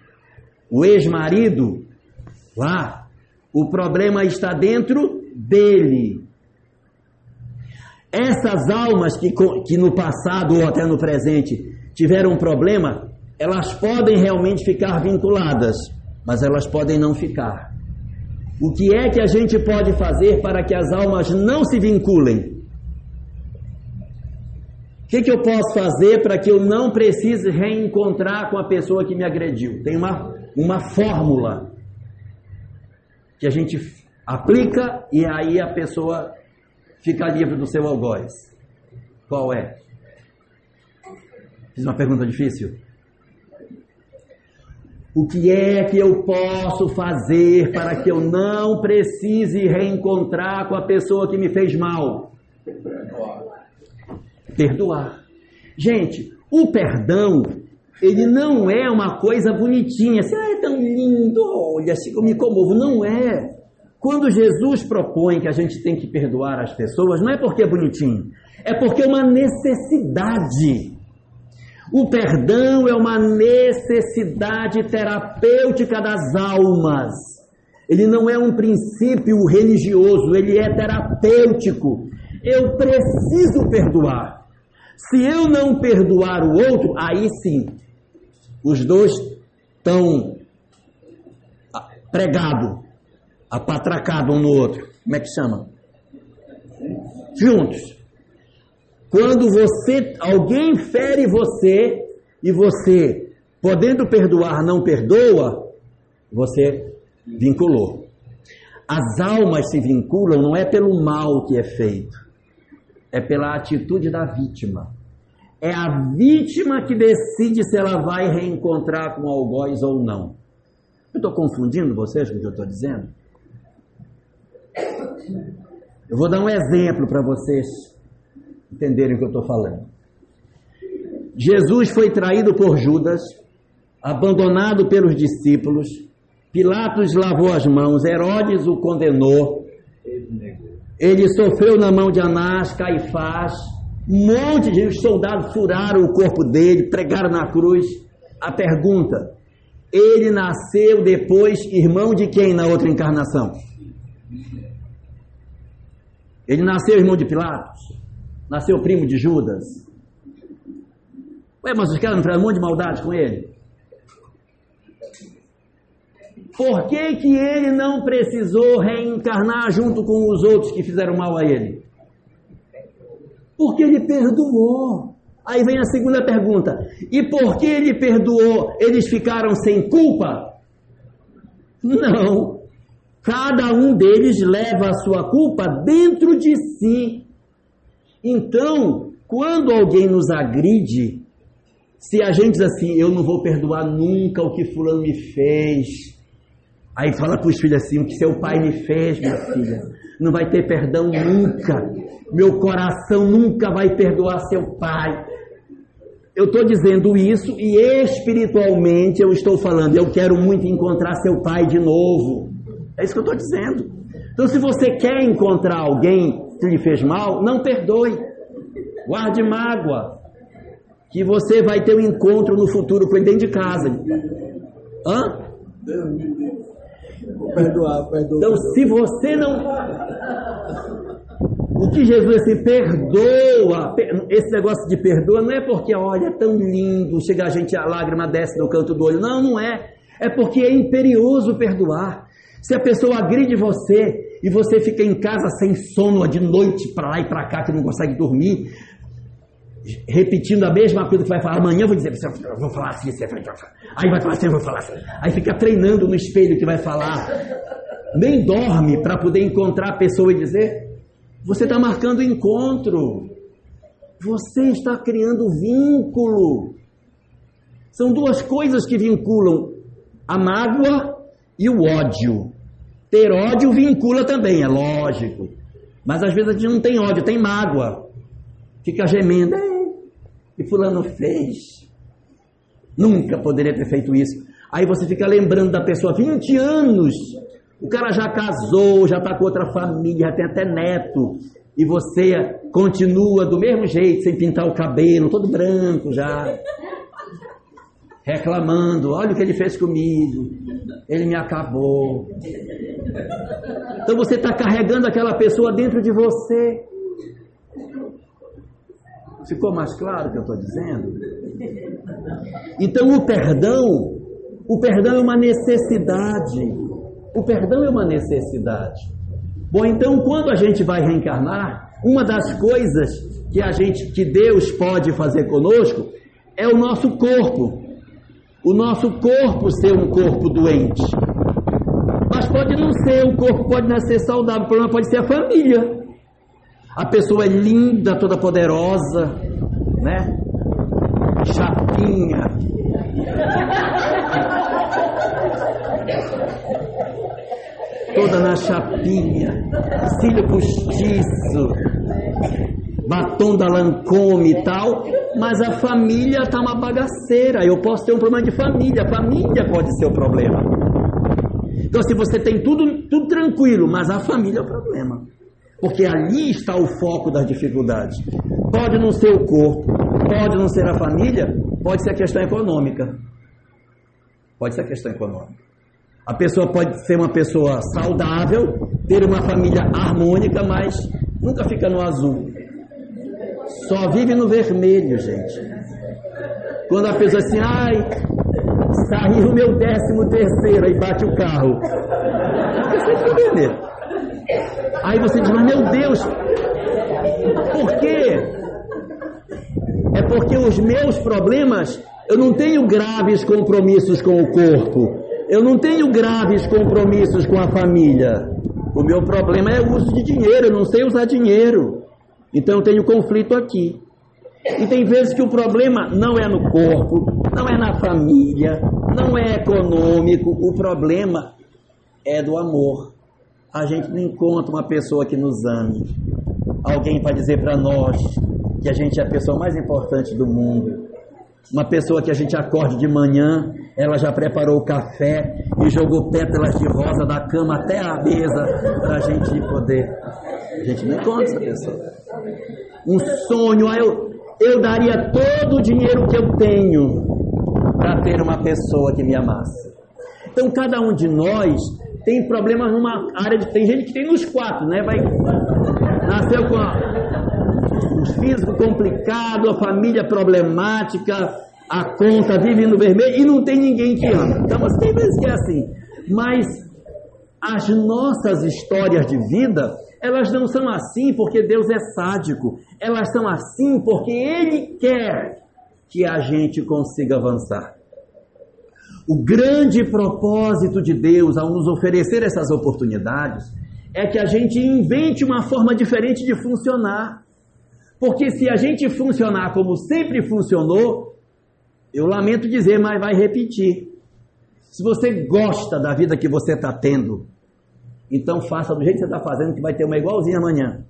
O ex-marido, lá, o problema está dentro dele. Essas almas que, que no passado ou até no presente tiveram um problema, elas podem realmente ficar vinculadas, mas elas podem não ficar. O que é que a gente pode fazer para que as almas não se vinculem? Que, que eu posso fazer para que eu não precise reencontrar com a pessoa que me agrediu? Tem uma, uma fórmula que a gente aplica e aí a pessoa fica livre do seu algoz. Qual é? Fiz uma pergunta difícil? O que é que eu posso fazer para que eu não precise reencontrar com a pessoa que me fez mal? perdoar. Gente, o perdão, ele não é uma coisa bonitinha, ah, é tão lindo, olha, assim eu me comovo. Não é. Quando Jesus propõe que a gente tem que perdoar as pessoas, não é porque é bonitinho, é porque é uma necessidade. O perdão é uma necessidade terapêutica das almas. Ele não é um princípio religioso, ele é terapêutico. Eu preciso perdoar. Se eu não perdoar o outro, aí sim, Os dois estão pregados, apatracados um no outro. Como é que chama? Juntos. Quando você, alguém fere você e você, podendo perdoar, não perdoa, você vinculou. As almas se vinculam não é pelo mal que é feito, é pela atitude da vítima. É a vítima que decide se ela vai reencontrar com o algoz ou não. Eu estou confundindo vocês com o que eu estou dizendo? Eu vou dar um exemplo para vocês entenderem o que eu estou falando. Jesus foi traído por Judas, abandonado pelos discípulos, Pilatos lavou as mãos, Herodes o condenou, ele sofreu na mão de Anás, Caifás, um monte de soldados furaram o corpo dele, pregaram na cruz. A pergunta: ele nasceu depois irmão de quem na outra encarnação? Ele nasceu irmão de Pilatos? Nasceu primo de Judas? Ué, mas os caras não fizeram um monte de maldade com ele? Por que, que ele não precisou reencarnar junto com os outros que fizeram mal a ele? Porque ele perdoou. Aí vem a segunda pergunta: e por que ele perdoou? Eles ficaram sem culpa? Não. Cada um deles leva a sua culpa dentro de si. Então, quando alguém nos agride, se a gente diz assim, eu não vou perdoar nunca o que fulano me fez, aí fala para os filhos assim, o que seu pai me fez, minha filha, não vai ter perdão nunca, meu coração nunca vai perdoar seu pai. Eu estou dizendo isso e espiritualmente eu estou falando, eu quero muito encontrar seu pai de novo. É isso que eu estou dizendo. Então, se você quer encontrar alguém que lhe fez mal, não perdoe. Guarde mágoa. Que você vai ter um encontro no futuro com ele dentro de casa. Hã? Perdoar, perdoar. Então, se você não. O que Jesus assim, perdoa, esse negócio de perdoa não é porque, olha, é tão lindo, chega a gente, a lágrima desce no canto do olho. Não, não é. É porque é imperioso perdoar. Se a pessoa agride você e você fica em casa sem sono de noite para lá e para cá que não consegue dormir, repetindo a mesma coisa que vai falar amanhã, vou dizer, vou falar assim, falar. Aí vai falar assim, vou falar assim. Aí fica treinando no espelho que vai falar. Nem dorme para poder encontrar a pessoa e dizer, você está marcando encontro. Você está criando vínculo. São duas coisas que vinculam a mágoa e o ódio. Ter ódio vincula também, é lógico. Mas às vezes a gente não tem ódio, tem mágoa. Fica gemendo. E fulano fez. Nunca poderia ter feito isso. Aí você fica lembrando da pessoa 20 anos. O cara já casou, já está com outra família, já tem até neto. E você continua do mesmo jeito, sem pintar o cabelo, todo branco já reclamando: olha o que ele fez comigo, ele me acabou. Então você está carregando aquela pessoa dentro de você. Ficou mais claro o que eu estou dizendo? Então o perdão, o perdão é uma necessidade. O perdão é uma necessidade. Bom, então quando a gente vai reencarnar, uma das coisas que a gente, que Deus pode fazer conosco, é o nosso corpo o nosso corpo ser um corpo doente. Mas pode não ser, o corpo pode nascer saudável, o problema pode ser a família. A pessoa é linda, toda poderosa, né? Chapinha. Toda na chapinha, cílio postiço, batom da Lancôme e tal, mas a família está uma bagaceira. Eu posso ter um problema de família, a família pode ser o problema. Então, se você tem tudo, tudo tranquilo, mas a família é o problema. Porque ali está o foco das dificuldades. Pode não ser o corpo, pode não ser a família, pode ser a questão econômica. Pode ser a questão econômica. A pessoa pode ser uma pessoa saudável, ter uma família harmônica, mas nunca fica no azul. Só vive no vermelho, gente. Quando a pessoa assim, ai, sair o meu décimo terceiro, aí bate o carro. Você está entendendo? Aí você diz, mas meu Deus, por quê? É porque os meus problemas, eu não tenho graves compromissos com o corpo, eu não tenho graves compromissos com a família. O meu problema é o uso de dinheiro, eu não sei usar dinheiro. Então eu tenho conflito aqui. E tem vezes que o problema não é no corpo, não é na família, não é econômico, o problema é do amor. A gente não encontra uma pessoa que nos ame, alguém para dizer para nós que a gente é a pessoa mais importante do mundo. Uma pessoa que a gente acorde de manhã, ela já preparou o café e jogou pétalas de rosa da cama até a mesa para a gente poder. A gente não encontra essa pessoa. Um sonho, eu, eu daria todo o dinheiro que eu tenho para ter uma pessoa que me amasse. Então, cada um de nós tem problemas numa área de. Tem gente que tem nos quatro, né? Vai, nasceu com um físico complicado, a família problemática, a conta vive no vermelho e não tem ninguém que ama. Então, mas tem vezes que é assim. Mas as nossas histórias de vida elas não são assim porque Deus é sádico. Elas são assim porque Ele quer que a gente consiga avançar. O grande propósito de Deus ao nos oferecer essas oportunidades é que a gente invente uma forma diferente de funcionar. Porque se a gente funcionar como sempre funcionou, eu lamento dizer, mas vai repetir. Se você gosta da vida que você está tendo, então faça do jeito que você está fazendo, que vai ter uma igualzinha amanhã.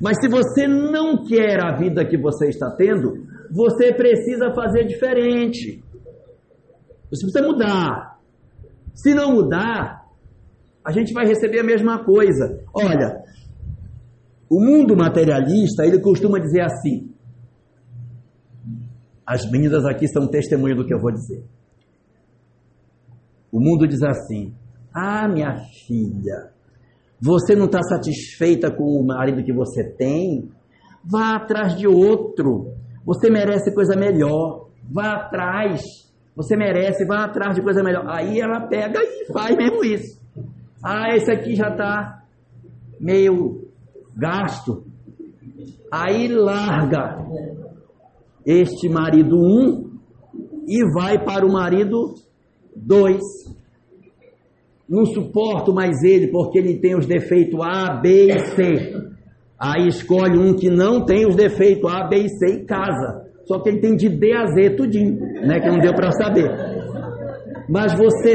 Mas se você não quer a vida que você está tendo, você precisa fazer diferente. Você precisa mudar. Se não mudar, a gente vai receber a mesma coisa. Olha, o mundo materialista, ele costuma dizer assim. As meninas aqui são testemunho do que eu vou dizer. O mundo diz assim: ah, minha filha, você não está satisfeita com o marido que você tem? Vá atrás de outro. Você merece coisa melhor. Vá atrás. Você merece, vá atrás de coisa melhor. Aí ela pega e faz mesmo isso. Ah, esse aqui já está meio gasto. Aí larga este marido um e vai para o marido dois não suporto mais ele porque ele tem os defeitos A, B e C. Aí escolhe um que não tem os defeitos A, B e C e casa. Só que ele tem de D a Z tudinho, né? Que não deu para saber. Mas você,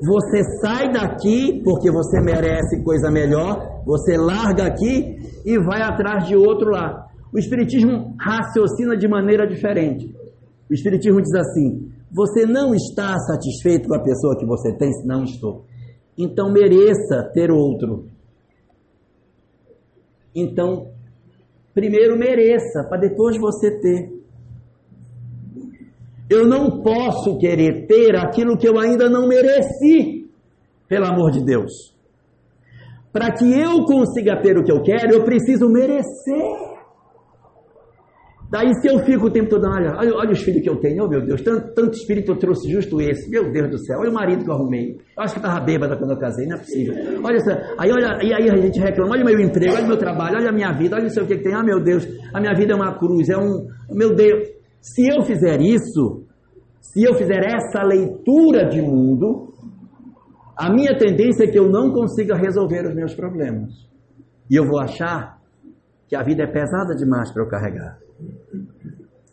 você sai daqui porque você merece coisa melhor, você larga aqui e vai atrás de outro lá. O Espiritismo raciocina de maneira diferente. O Espiritismo diz assim: você não está satisfeito com a pessoa que você tem? Não estou. Então mereça ter outro. Então, primeiro mereça, para depois você ter. Eu não posso querer ter aquilo que eu ainda não mereci, pelo amor de Deus. Para que eu consiga ter o que eu quero, eu preciso merecer. Daí se eu fico o tempo todo, olha, olha, olha os filhos que eu tenho, oh meu Deus, tanto, tanto espírito eu trouxe justo esse, meu Deus do céu, olha o marido que eu arrumei, eu acho que estava bêbada quando eu casei, não é possível. Olha aí, olha, e aí a gente reclama, olha o meu emprego, olha o meu trabalho, olha a minha vida, olha o que, que tem, ah meu Deus, a minha vida é uma cruz, é um, meu Deus. Se eu fizer isso, se eu fizer essa leitura de mundo, a minha tendência é que eu não consiga resolver os meus problemas. E eu vou achar que a vida é pesada demais para eu carregar.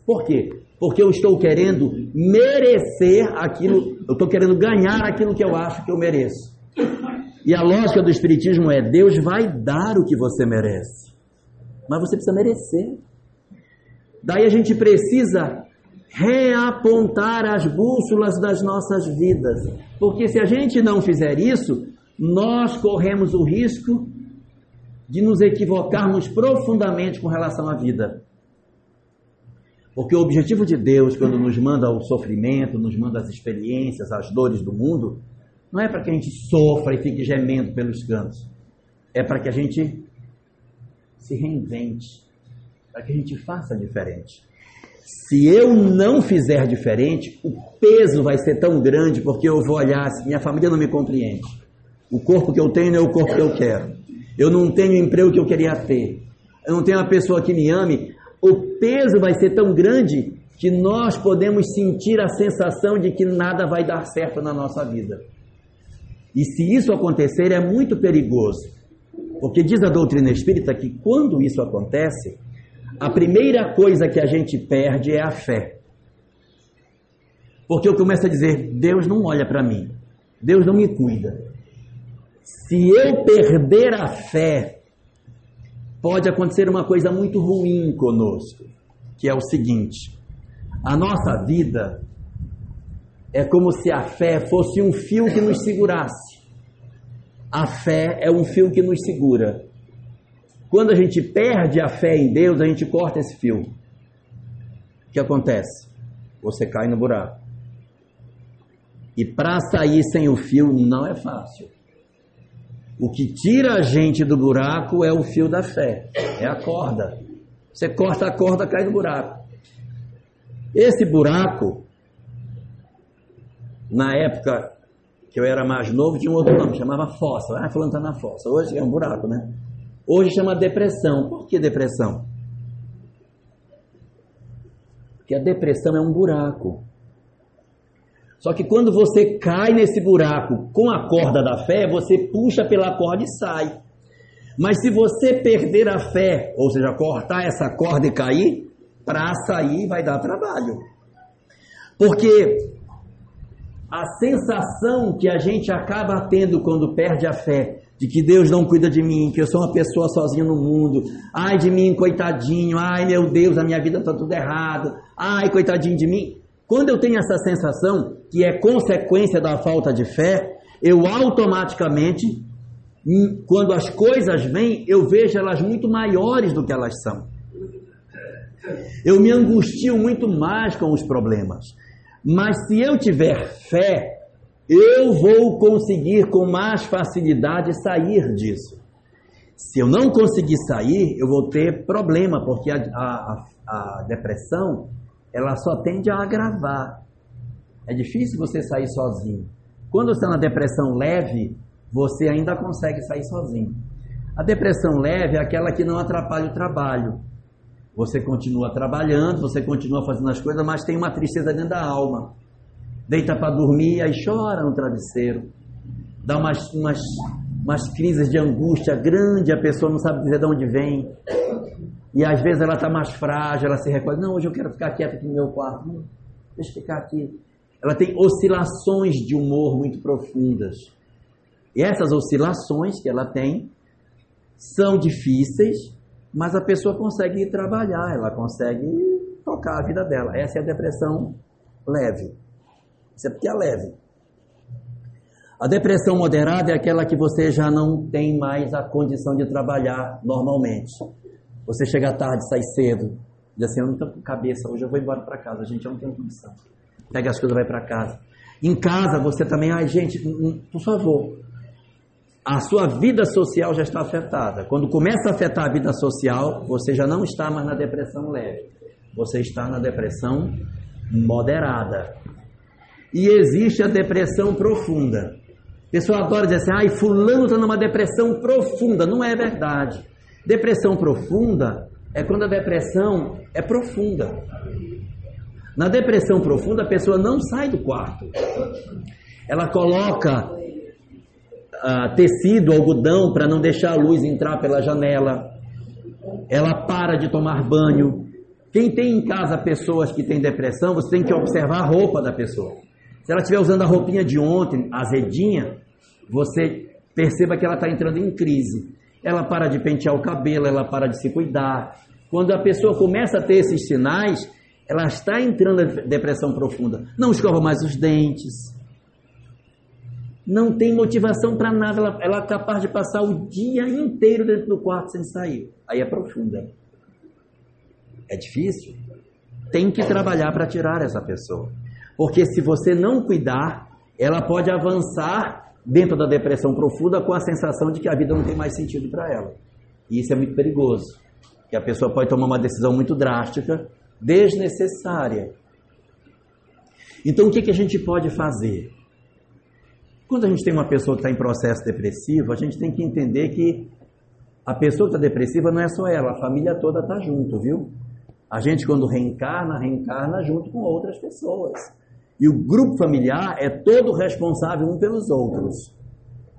Por quê? Porque eu estou querendo merecer aquilo, eu estou querendo ganhar aquilo que eu acho que eu mereço. E a lógica do Espiritismo é: Deus vai dar o que você merece, mas você precisa merecer. Daí a gente precisa reapontar as bússolas das nossas vidas, porque se a gente não fizer isso, nós corremos o risco de nos equivocarmos profundamente com relação à vida. Porque o objetivo de Deus, quando nos manda o sofrimento, nos manda as experiências, as dores do mundo, não é para que a gente sofra e fique gemendo pelos cantos. É para que a gente se reinvente, para que a gente faça diferente. Se eu não fizer diferente, o peso vai ser tão grande porque eu vou olhar, assim, minha família não me compreende. O corpo que eu tenho não é o corpo que eu quero. Eu não tenho o emprego que eu queria ter. Eu não tenho uma pessoa que me ame. O peso vai ser tão grande que nós podemos sentir a sensação de que nada vai dar certo na nossa vida. E se isso acontecer, é muito perigoso. Porque diz a doutrina espírita que quando isso acontece, a primeira coisa que a gente perde é a fé. Porque eu começo a dizer: Deus não olha para mim, Deus não me cuida. Se eu perder a fé, pode acontecer uma coisa muito ruim conosco, que é o seguinte: a nossa vida é como se a fé fosse um fio que nos segurasse. A fé é um fio que nos segura. Quando a gente perde a fé em Deus, a gente corta esse fio. O que acontece? Você cai no buraco. E para sair sem o fio não é fácil. O que tira a gente do buraco é o fio da fé, é a corda. Você corta a corda, cai no buraco. Esse buraco, na época que eu era mais novo, tinha um outro nome, chamava fossa. Ah, falando tá na fossa. Hoje é um buraco, né? Hoje chama depressão. Por que depressão? Porque a depressão é um buraco. Só que quando você cai nesse buraco com a corda da fé, você puxa pela corda e sai. Mas se você perder a fé, ou seja, cortar essa corda e cair, para sair vai dar trabalho. Porque a sensação que a gente acaba tendo quando perde a fé de que Deus não cuida de mim, que eu sou uma pessoa sozinha no mundo, ai de mim, coitadinho, ai meu Deus, a minha vida está tudo errado, ai coitadinho de mim. Quando eu tenho essa sensação, que é consequência da falta de fé, eu automaticamente, hum, quando as coisas vêm, eu vejo elas muito maiores do que elas são. Eu me angustio muito mais com os problemas. Mas se eu tiver fé, eu vou conseguir com mais facilidade sair disso. Se eu não conseguir sair, eu vou ter problema, porque a, a, a depressão ela só tende a agravar. É difícil você sair sozinho. Quando você está na depressão leve, você ainda consegue sair sozinho. A depressão leve é aquela que não atrapalha o trabalho. Você continua trabalhando, você continua fazendo as coisas, mas tem uma tristeza dentro da alma deita para dormir, aí chora no travesseiro, dá umas, umas, umas crises de angústia grande, a pessoa não sabe dizer de onde vem, e às vezes ela está mais frágil, ela se recolhe, não, hoje eu quero ficar quieta aqui no meu quarto, não, deixa eu ficar aqui. Ela tem oscilações de humor muito profundas. E essas oscilações que ela tem são difíceis, mas a pessoa consegue trabalhar, ela consegue tocar a vida dela. Essa é a depressão leve. Isso é porque é leve. A depressão moderada é aquela que você já não tem mais a condição de trabalhar normalmente. Você chega tarde, sai cedo, diz assim, eu não estou com cabeça, hoje eu vou embora para casa, gente, eu não tenho condição. Pega as coisas e vai para casa. Em casa você também, ai gente, por favor, a sua vida social já está afetada. Quando começa a afetar a vida social, você já não está mais na depressão leve. Você está na depressão moderada. E existe a depressão profunda. O pessoal adora dizer assim, ai, fulano está numa depressão profunda. Não é verdade. Depressão profunda é quando a depressão é profunda. Na depressão profunda, a pessoa não sai do quarto. Ela coloca uh, tecido, algodão, para não deixar a luz entrar pela janela. Ela para de tomar banho. Quem tem em casa pessoas que têm depressão, você tem que observar a roupa da pessoa. Se ela estiver usando a roupinha de ontem, azedinha, você perceba que ela está entrando em crise. Ela para de pentear o cabelo, ela para de se cuidar. Quando a pessoa começa a ter esses sinais, ela está entrando em depressão profunda. Não escova mais os dentes. Não tem motivação para nada. Ela, ela é capaz de passar o dia inteiro dentro do quarto sem sair. Aí é profunda. É difícil. Tem que trabalhar para tirar essa pessoa. Porque se você não cuidar, ela pode avançar dentro da depressão profunda com a sensação de que a vida não tem mais sentido para ela. E isso é muito perigoso. Que a pessoa pode tomar uma decisão muito drástica desnecessária. Então, o que, que a gente pode fazer? Quando a gente tem uma pessoa que está em processo depressivo, a gente tem que entender que a pessoa que está depressiva não é só ela, a família toda está junto, viu? A gente, quando reencarna, reencarna junto com outras pessoas. E o grupo familiar é todo responsável um pelos outros.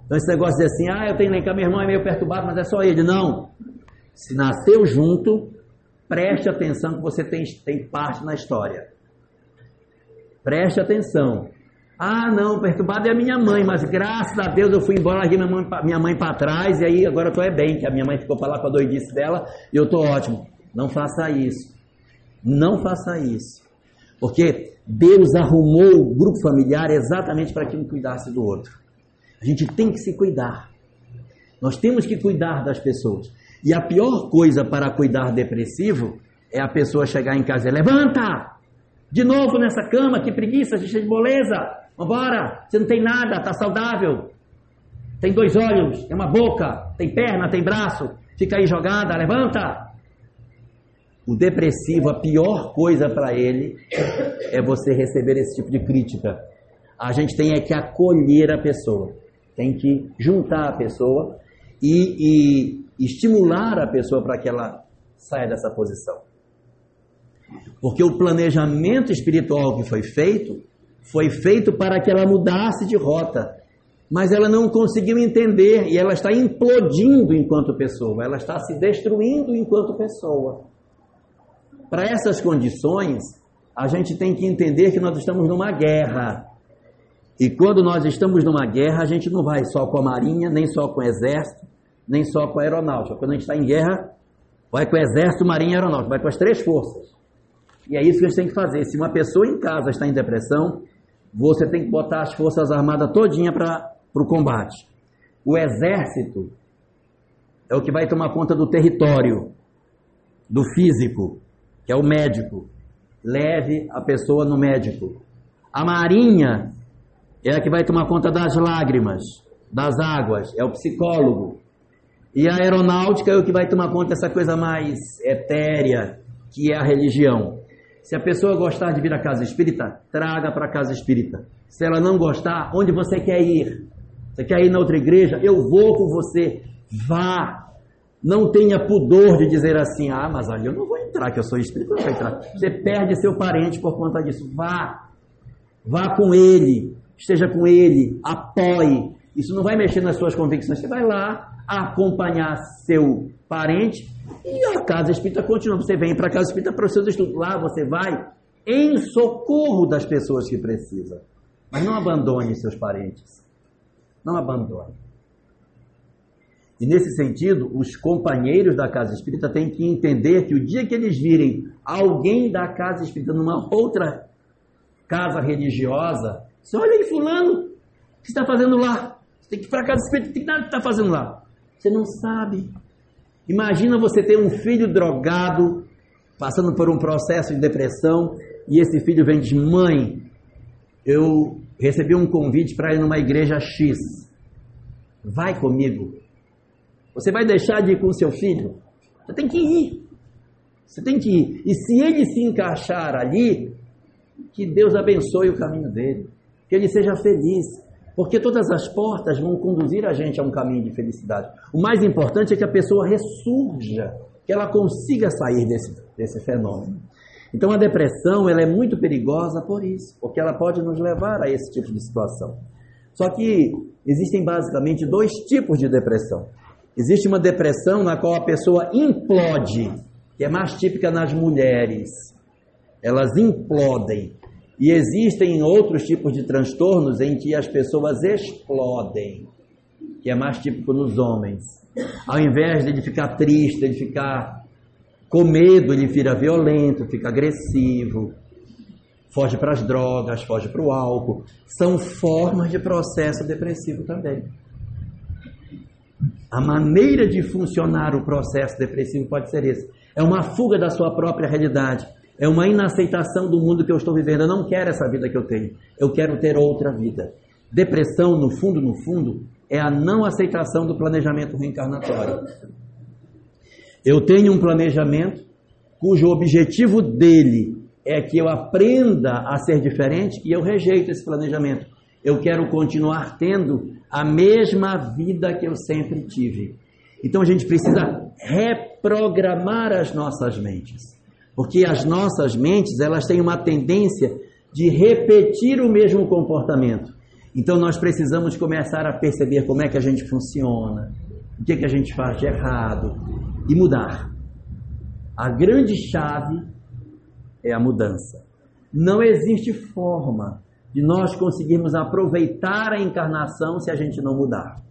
Então, esse negócio de assim, ah, eu tenho que minha irmã é meio perturbado, mas é só ele. Não. Se nasceu junto, preste atenção que você tem, tem parte na história. Preste atenção. Ah, não, perturbado é a minha mãe, mas graças a Deus eu fui embora, larguei minha mãe, minha mãe para trás, e aí agora eu estou é bem, que a minha mãe ficou para lá com a doidice dela, e eu estou ótimo. Não faça isso. Não faça isso. Porque Deus arrumou o grupo familiar exatamente para que um cuidasse do outro. A gente tem que se cuidar. Nós temos que cuidar das pessoas. E a pior coisa para cuidar depressivo é a pessoa chegar em casa e levanta! De novo nessa cama, que preguiça, cheia de moleza. Vambora, você não tem nada, está saudável. Tem dois olhos, tem uma boca, tem perna, tem braço. Fica aí jogada, levanta. O depressivo, a pior coisa para ele é você receber esse tipo de crítica. A gente tem é que acolher a pessoa, tem que juntar a pessoa e, e estimular a pessoa para que ela saia dessa posição. Porque o planejamento espiritual que foi feito foi feito para que ela mudasse de rota. Mas ela não conseguiu entender e ela está implodindo enquanto pessoa, ela está se destruindo enquanto pessoa. Para essas condições, a gente tem que entender que nós estamos numa guerra. E quando nós estamos numa guerra, a gente não vai só com a marinha, nem só com o exército, nem só com a aeronáutica. Quando a gente está em guerra, vai com o exército, marinha e aeronáutica, vai com as três forças. E é isso que a gente tem que fazer. Se uma pessoa em casa está em depressão, você tem que botar as forças armadas todinha para o combate. O exército é o que vai tomar conta do território, do físico, que é o médico. Leve a pessoa no médico. A marinha é a que vai tomar conta das lágrimas, das águas, é o psicólogo. E a aeronáutica é o que vai tomar conta dessa coisa mais etérea, que é a religião. Se a pessoa gostar de vir à casa espírita, traga para a casa espírita. Se ela não gostar, onde você quer ir? Você quer ir na outra igreja? Eu vou com você. Vá. Não tenha pudor de dizer assim: ah, mas ali eu não vou entrar, que eu sou espírita, não vou entrar. Você perde seu parente por conta disso. Vá. Vá com ele. Esteja com ele. Apoie. Isso não vai mexer nas suas convicções. Você vai lá acompanhar seu parente e a casa espírita continua. Você vem para a casa espírita para os seus estudos. Lá você vai em socorro das pessoas que precisam. Mas não abandone seus parentes. Não abandone. E nesse sentido, os companheiros da casa espírita têm que entender que o dia que eles virem alguém da casa espírita numa outra casa religiosa, você olha aí, fulano, o que está fazendo lá? Você tem que ir para a casa espírita, tem que nada que está fazendo lá. Você não sabe. Imagina você ter um filho drogado, passando por um processo de depressão, e esse filho vem e diz: Mãe, eu recebi um convite para ir numa igreja X. Vai comigo. Você vai deixar de ir com seu filho? Você tem que ir. Você tem que ir. E se ele se encaixar ali, que Deus abençoe o caminho dele. Que ele seja feliz. Porque todas as portas vão conduzir a gente a um caminho de felicidade. O mais importante é que a pessoa ressurja, que ela consiga sair desse, desse fenômeno. Então a depressão ela é muito perigosa por isso, porque ela pode nos levar a esse tipo de situação. Só que existem basicamente dois tipos de depressão. Existe uma depressão na qual a pessoa implode, que é mais típica nas mulheres. Elas implodem. E existem outros tipos de transtornos em que as pessoas explodem, que é mais típico nos homens. Ao invés de ele ficar triste, ele ficar com medo, ele vira violento, fica agressivo, foge para as drogas, foge para o álcool. São formas de processo depressivo também. A maneira de funcionar o processo depressivo pode ser esse. É uma fuga da sua própria realidade. É uma inaceitação do mundo que eu estou vivendo. Eu não quero essa vida que eu tenho. Eu quero ter outra vida. Depressão, no fundo, no fundo, é a não aceitação do planejamento reencarnatório. Eu tenho um planejamento cujo objetivo dele é que eu aprenda a ser diferente e eu rejeito esse planejamento. Eu quero continuar tendo a mesma vida que eu sempre tive. Então a gente precisa reprogramar as nossas mentes. Porque as nossas mentes, elas têm uma tendência de repetir o mesmo comportamento. Então nós precisamos começar a perceber como é que a gente funciona, o que, é que a gente faz de errado e mudar. A grande chave é a mudança. Não existe forma de nós conseguirmos aproveitar a encarnação se a gente não mudar.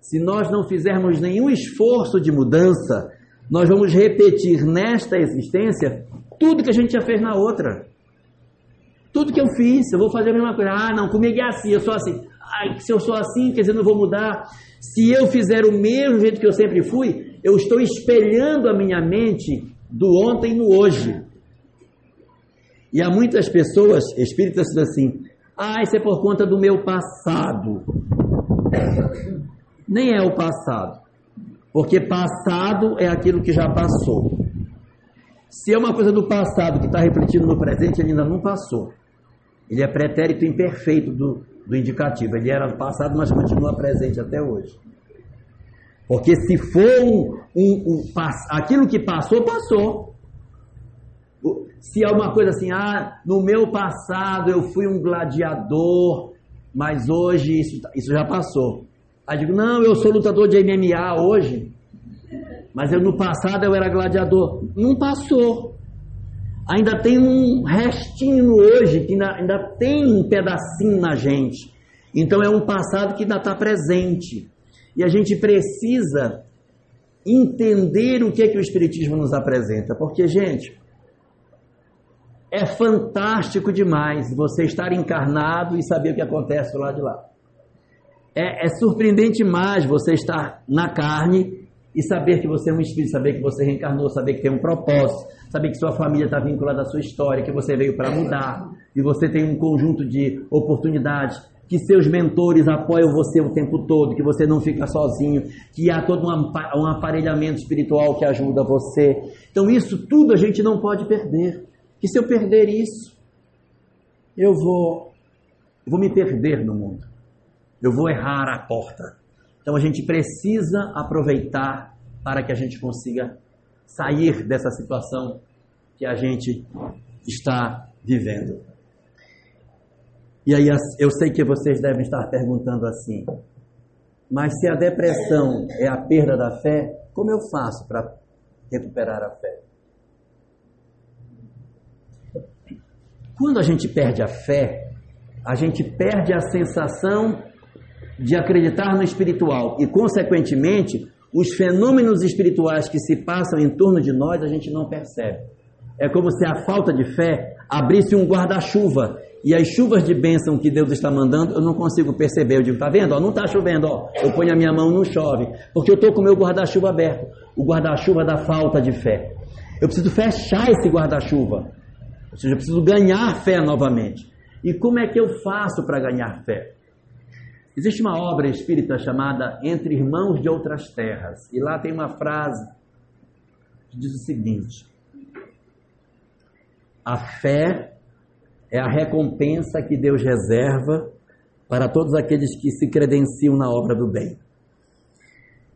Se nós não fizermos nenhum esforço de mudança, nós vamos repetir nesta existência tudo que a gente já fez na outra. Tudo que eu fiz, eu vou fazer a mesma coisa. Ah, não, comigo é assim, eu sou assim. Se eu sou assim, quer dizer, não vou mudar. Se eu fizer o mesmo jeito que eu sempre fui, eu estou espelhando a minha mente do ontem no hoje. E há muitas pessoas espíritas assim, ah, isso é por conta do meu passado. Nem é o passado. Porque passado é aquilo que já passou. Se é uma coisa do passado que está refletindo no presente, ele ainda não passou. Ele é pretérito imperfeito do, do indicativo. Ele era passado, mas continua presente até hoje. Porque se for um, um, um, aquilo que passou, passou. Se é uma coisa assim, ah, no meu passado eu fui um gladiador, mas hoje isso, isso já passou. Aí digo, não, eu sou lutador de MMA hoje, mas eu no passado eu era gladiador. Não passou. Ainda tem um restinho hoje, que ainda, ainda tem um pedacinho na gente. Então é um passado que ainda está presente. E a gente precisa entender o que é que o Espiritismo nos apresenta. Porque, gente, é fantástico demais você estar encarnado e saber o que acontece do lado de lá. É, é surpreendente mais você estar na carne e saber que você é um espírito, saber que você reencarnou, saber que tem um propósito, saber que sua família está vinculada à sua história, que você veio para mudar e você tem um conjunto de oportunidades, que seus mentores apoiam você o tempo todo, que você não fica sozinho, que há todo um aparelhamento espiritual que ajuda você. Então, isso tudo a gente não pode perder. Que se eu perder isso, eu vou, vou me perder no mundo. Eu vou errar a porta. Então a gente precisa aproveitar para que a gente consiga sair dessa situação que a gente está vivendo. E aí eu sei que vocês devem estar perguntando assim: mas se a depressão é a perda da fé, como eu faço para recuperar a fé? Quando a gente perde a fé, a gente perde a sensação de acreditar no espiritual e, consequentemente, os fenômenos espirituais que se passam em torno de nós a gente não percebe. É como se a falta de fé abrisse um guarda-chuva e as chuvas de bênção que Deus está mandando eu não consigo perceber. Eu digo, tá vendo? Ó, não está chovendo, ó. Eu ponho a minha mão, não chove, porque eu estou com o meu guarda-chuva aberto o guarda-chuva da falta de fé. Eu preciso fechar esse guarda-chuva ou seja, eu preciso ganhar fé novamente. E como é que eu faço para ganhar fé? Existe uma obra espírita chamada Entre Irmãos de Outras Terras. E lá tem uma frase que diz o seguinte: A fé é a recompensa que Deus reserva para todos aqueles que se credenciam na obra do bem.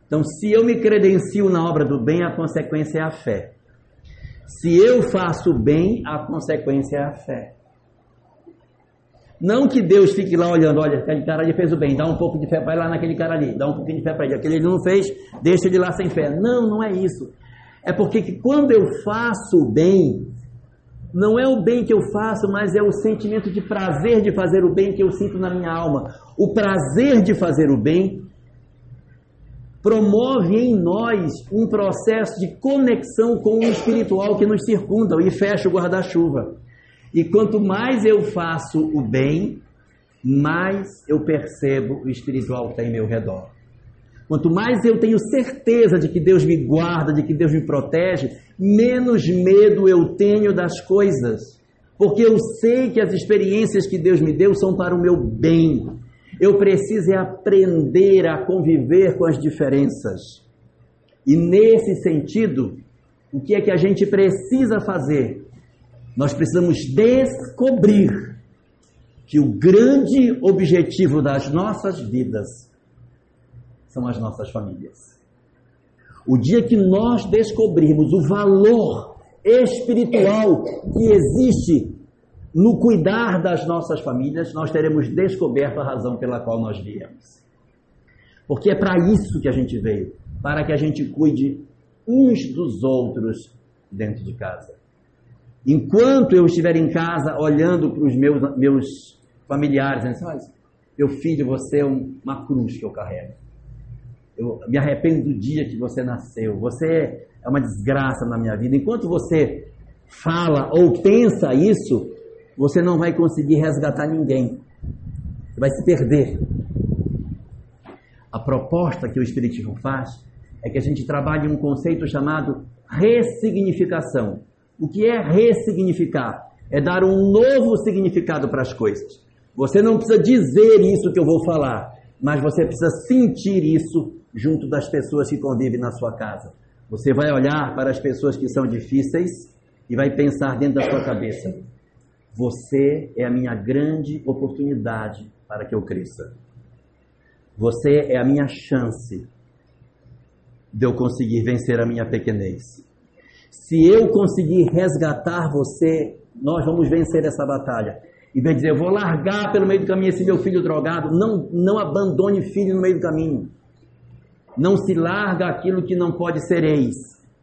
Então, se eu me credencio na obra do bem, a consequência é a fé. Se eu faço bem, a consequência é a fé. Não que Deus fique lá olhando, olha, aquele cara ali fez o bem, dá um pouco de fé, vai lá naquele cara ali, dá um pouquinho de fé para ele. Aquele ele não fez, deixa ele lá sem fé. Não, não é isso. É porque que quando eu faço o bem, não é o bem que eu faço, mas é o sentimento de prazer de fazer o bem que eu sinto na minha alma. O prazer de fazer o bem promove em nós um processo de conexão com o espiritual que nos circunda e fecha o guarda-chuva. E quanto mais eu faço o bem, mais eu percebo o espiritual que está em meu redor. Quanto mais eu tenho certeza de que Deus me guarda, de que Deus me protege, menos medo eu tenho das coisas. Porque eu sei que as experiências que Deus me deu são para o meu bem. Eu preciso é aprender a conviver com as diferenças. E nesse sentido, o que é que a gente precisa fazer? Nós precisamos descobrir que o grande objetivo das nossas vidas são as nossas famílias. O dia que nós descobrirmos o valor espiritual que existe no cuidar das nossas famílias, nós teremos descoberto a razão pela qual nós viemos. Porque é para isso que a gente veio para que a gente cuide uns dos outros dentro de casa. Enquanto eu estiver em casa olhando para os meus, meus familiares, dizendo assim, meu filho, você é uma cruz que eu carrego. Eu me arrependo do dia que você nasceu. Você é uma desgraça na minha vida. Enquanto você fala ou pensa isso, você não vai conseguir resgatar ninguém. Você vai se perder. A proposta que o Espiritismo faz é que a gente trabalhe um conceito chamado ressignificação. O que é ressignificar? É dar um novo significado para as coisas. Você não precisa dizer isso que eu vou falar, mas você precisa sentir isso junto das pessoas que convivem na sua casa. Você vai olhar para as pessoas que são difíceis e vai pensar dentro da sua cabeça: você é a minha grande oportunidade para que eu cresça. Você é a minha chance de eu conseguir vencer a minha pequenez. Se eu conseguir resgatar você, nós vamos vencer essa batalha. E vem dizer, eu vou largar pelo meio do caminho esse meu filho drogado. Não, não abandone filho no meio do caminho. Não se larga aquilo que não pode ser ex.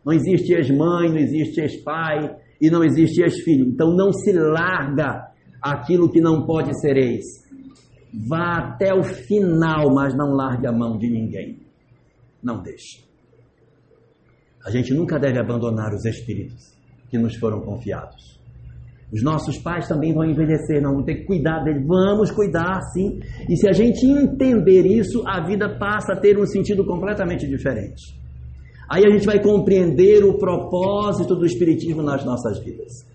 Não existe ex-mãe, não existe ex-pai e não existe ex-filho. Então não se larga aquilo que não pode ser ex. Vá até o final, mas não largue a mão de ninguém. Não deixe. A gente nunca deve abandonar os espíritos que nos foram confiados. Os nossos pais também vão envelhecer, não vamos ter que cuidar deles. Vamos cuidar, sim. E se a gente entender isso, a vida passa a ter um sentido completamente diferente. Aí a gente vai compreender o propósito do Espiritismo nas nossas vidas.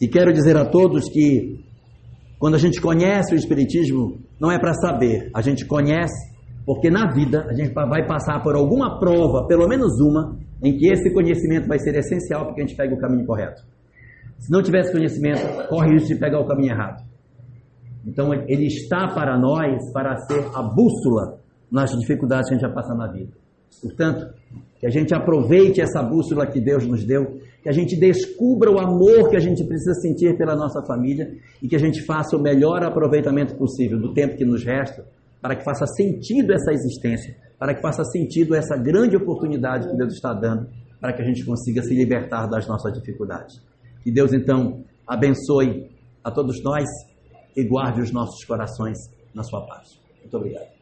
E quero dizer a todos que, quando a gente conhece o Espiritismo, não é para saber, a gente conhece porque na vida a gente vai passar por alguma prova, pelo menos uma, em que esse conhecimento vai ser essencial para que a gente pegue o caminho correto. Se não tivesse conhecimento, corre risco de pegar o caminho errado. Então ele está para nós para ser a bússola nas dificuldades que a gente vai passar na vida. Portanto, que a gente aproveite essa bússola que Deus nos deu, que a gente descubra o amor que a gente precisa sentir pela nossa família e que a gente faça o melhor aproveitamento possível do tempo que nos resta para que faça sentido essa existência, para que faça sentido essa grande oportunidade que Deus está dando, para que a gente consiga se libertar das nossas dificuldades. Que Deus então abençoe a todos nós e guarde os nossos corações na sua paz. Muito obrigado.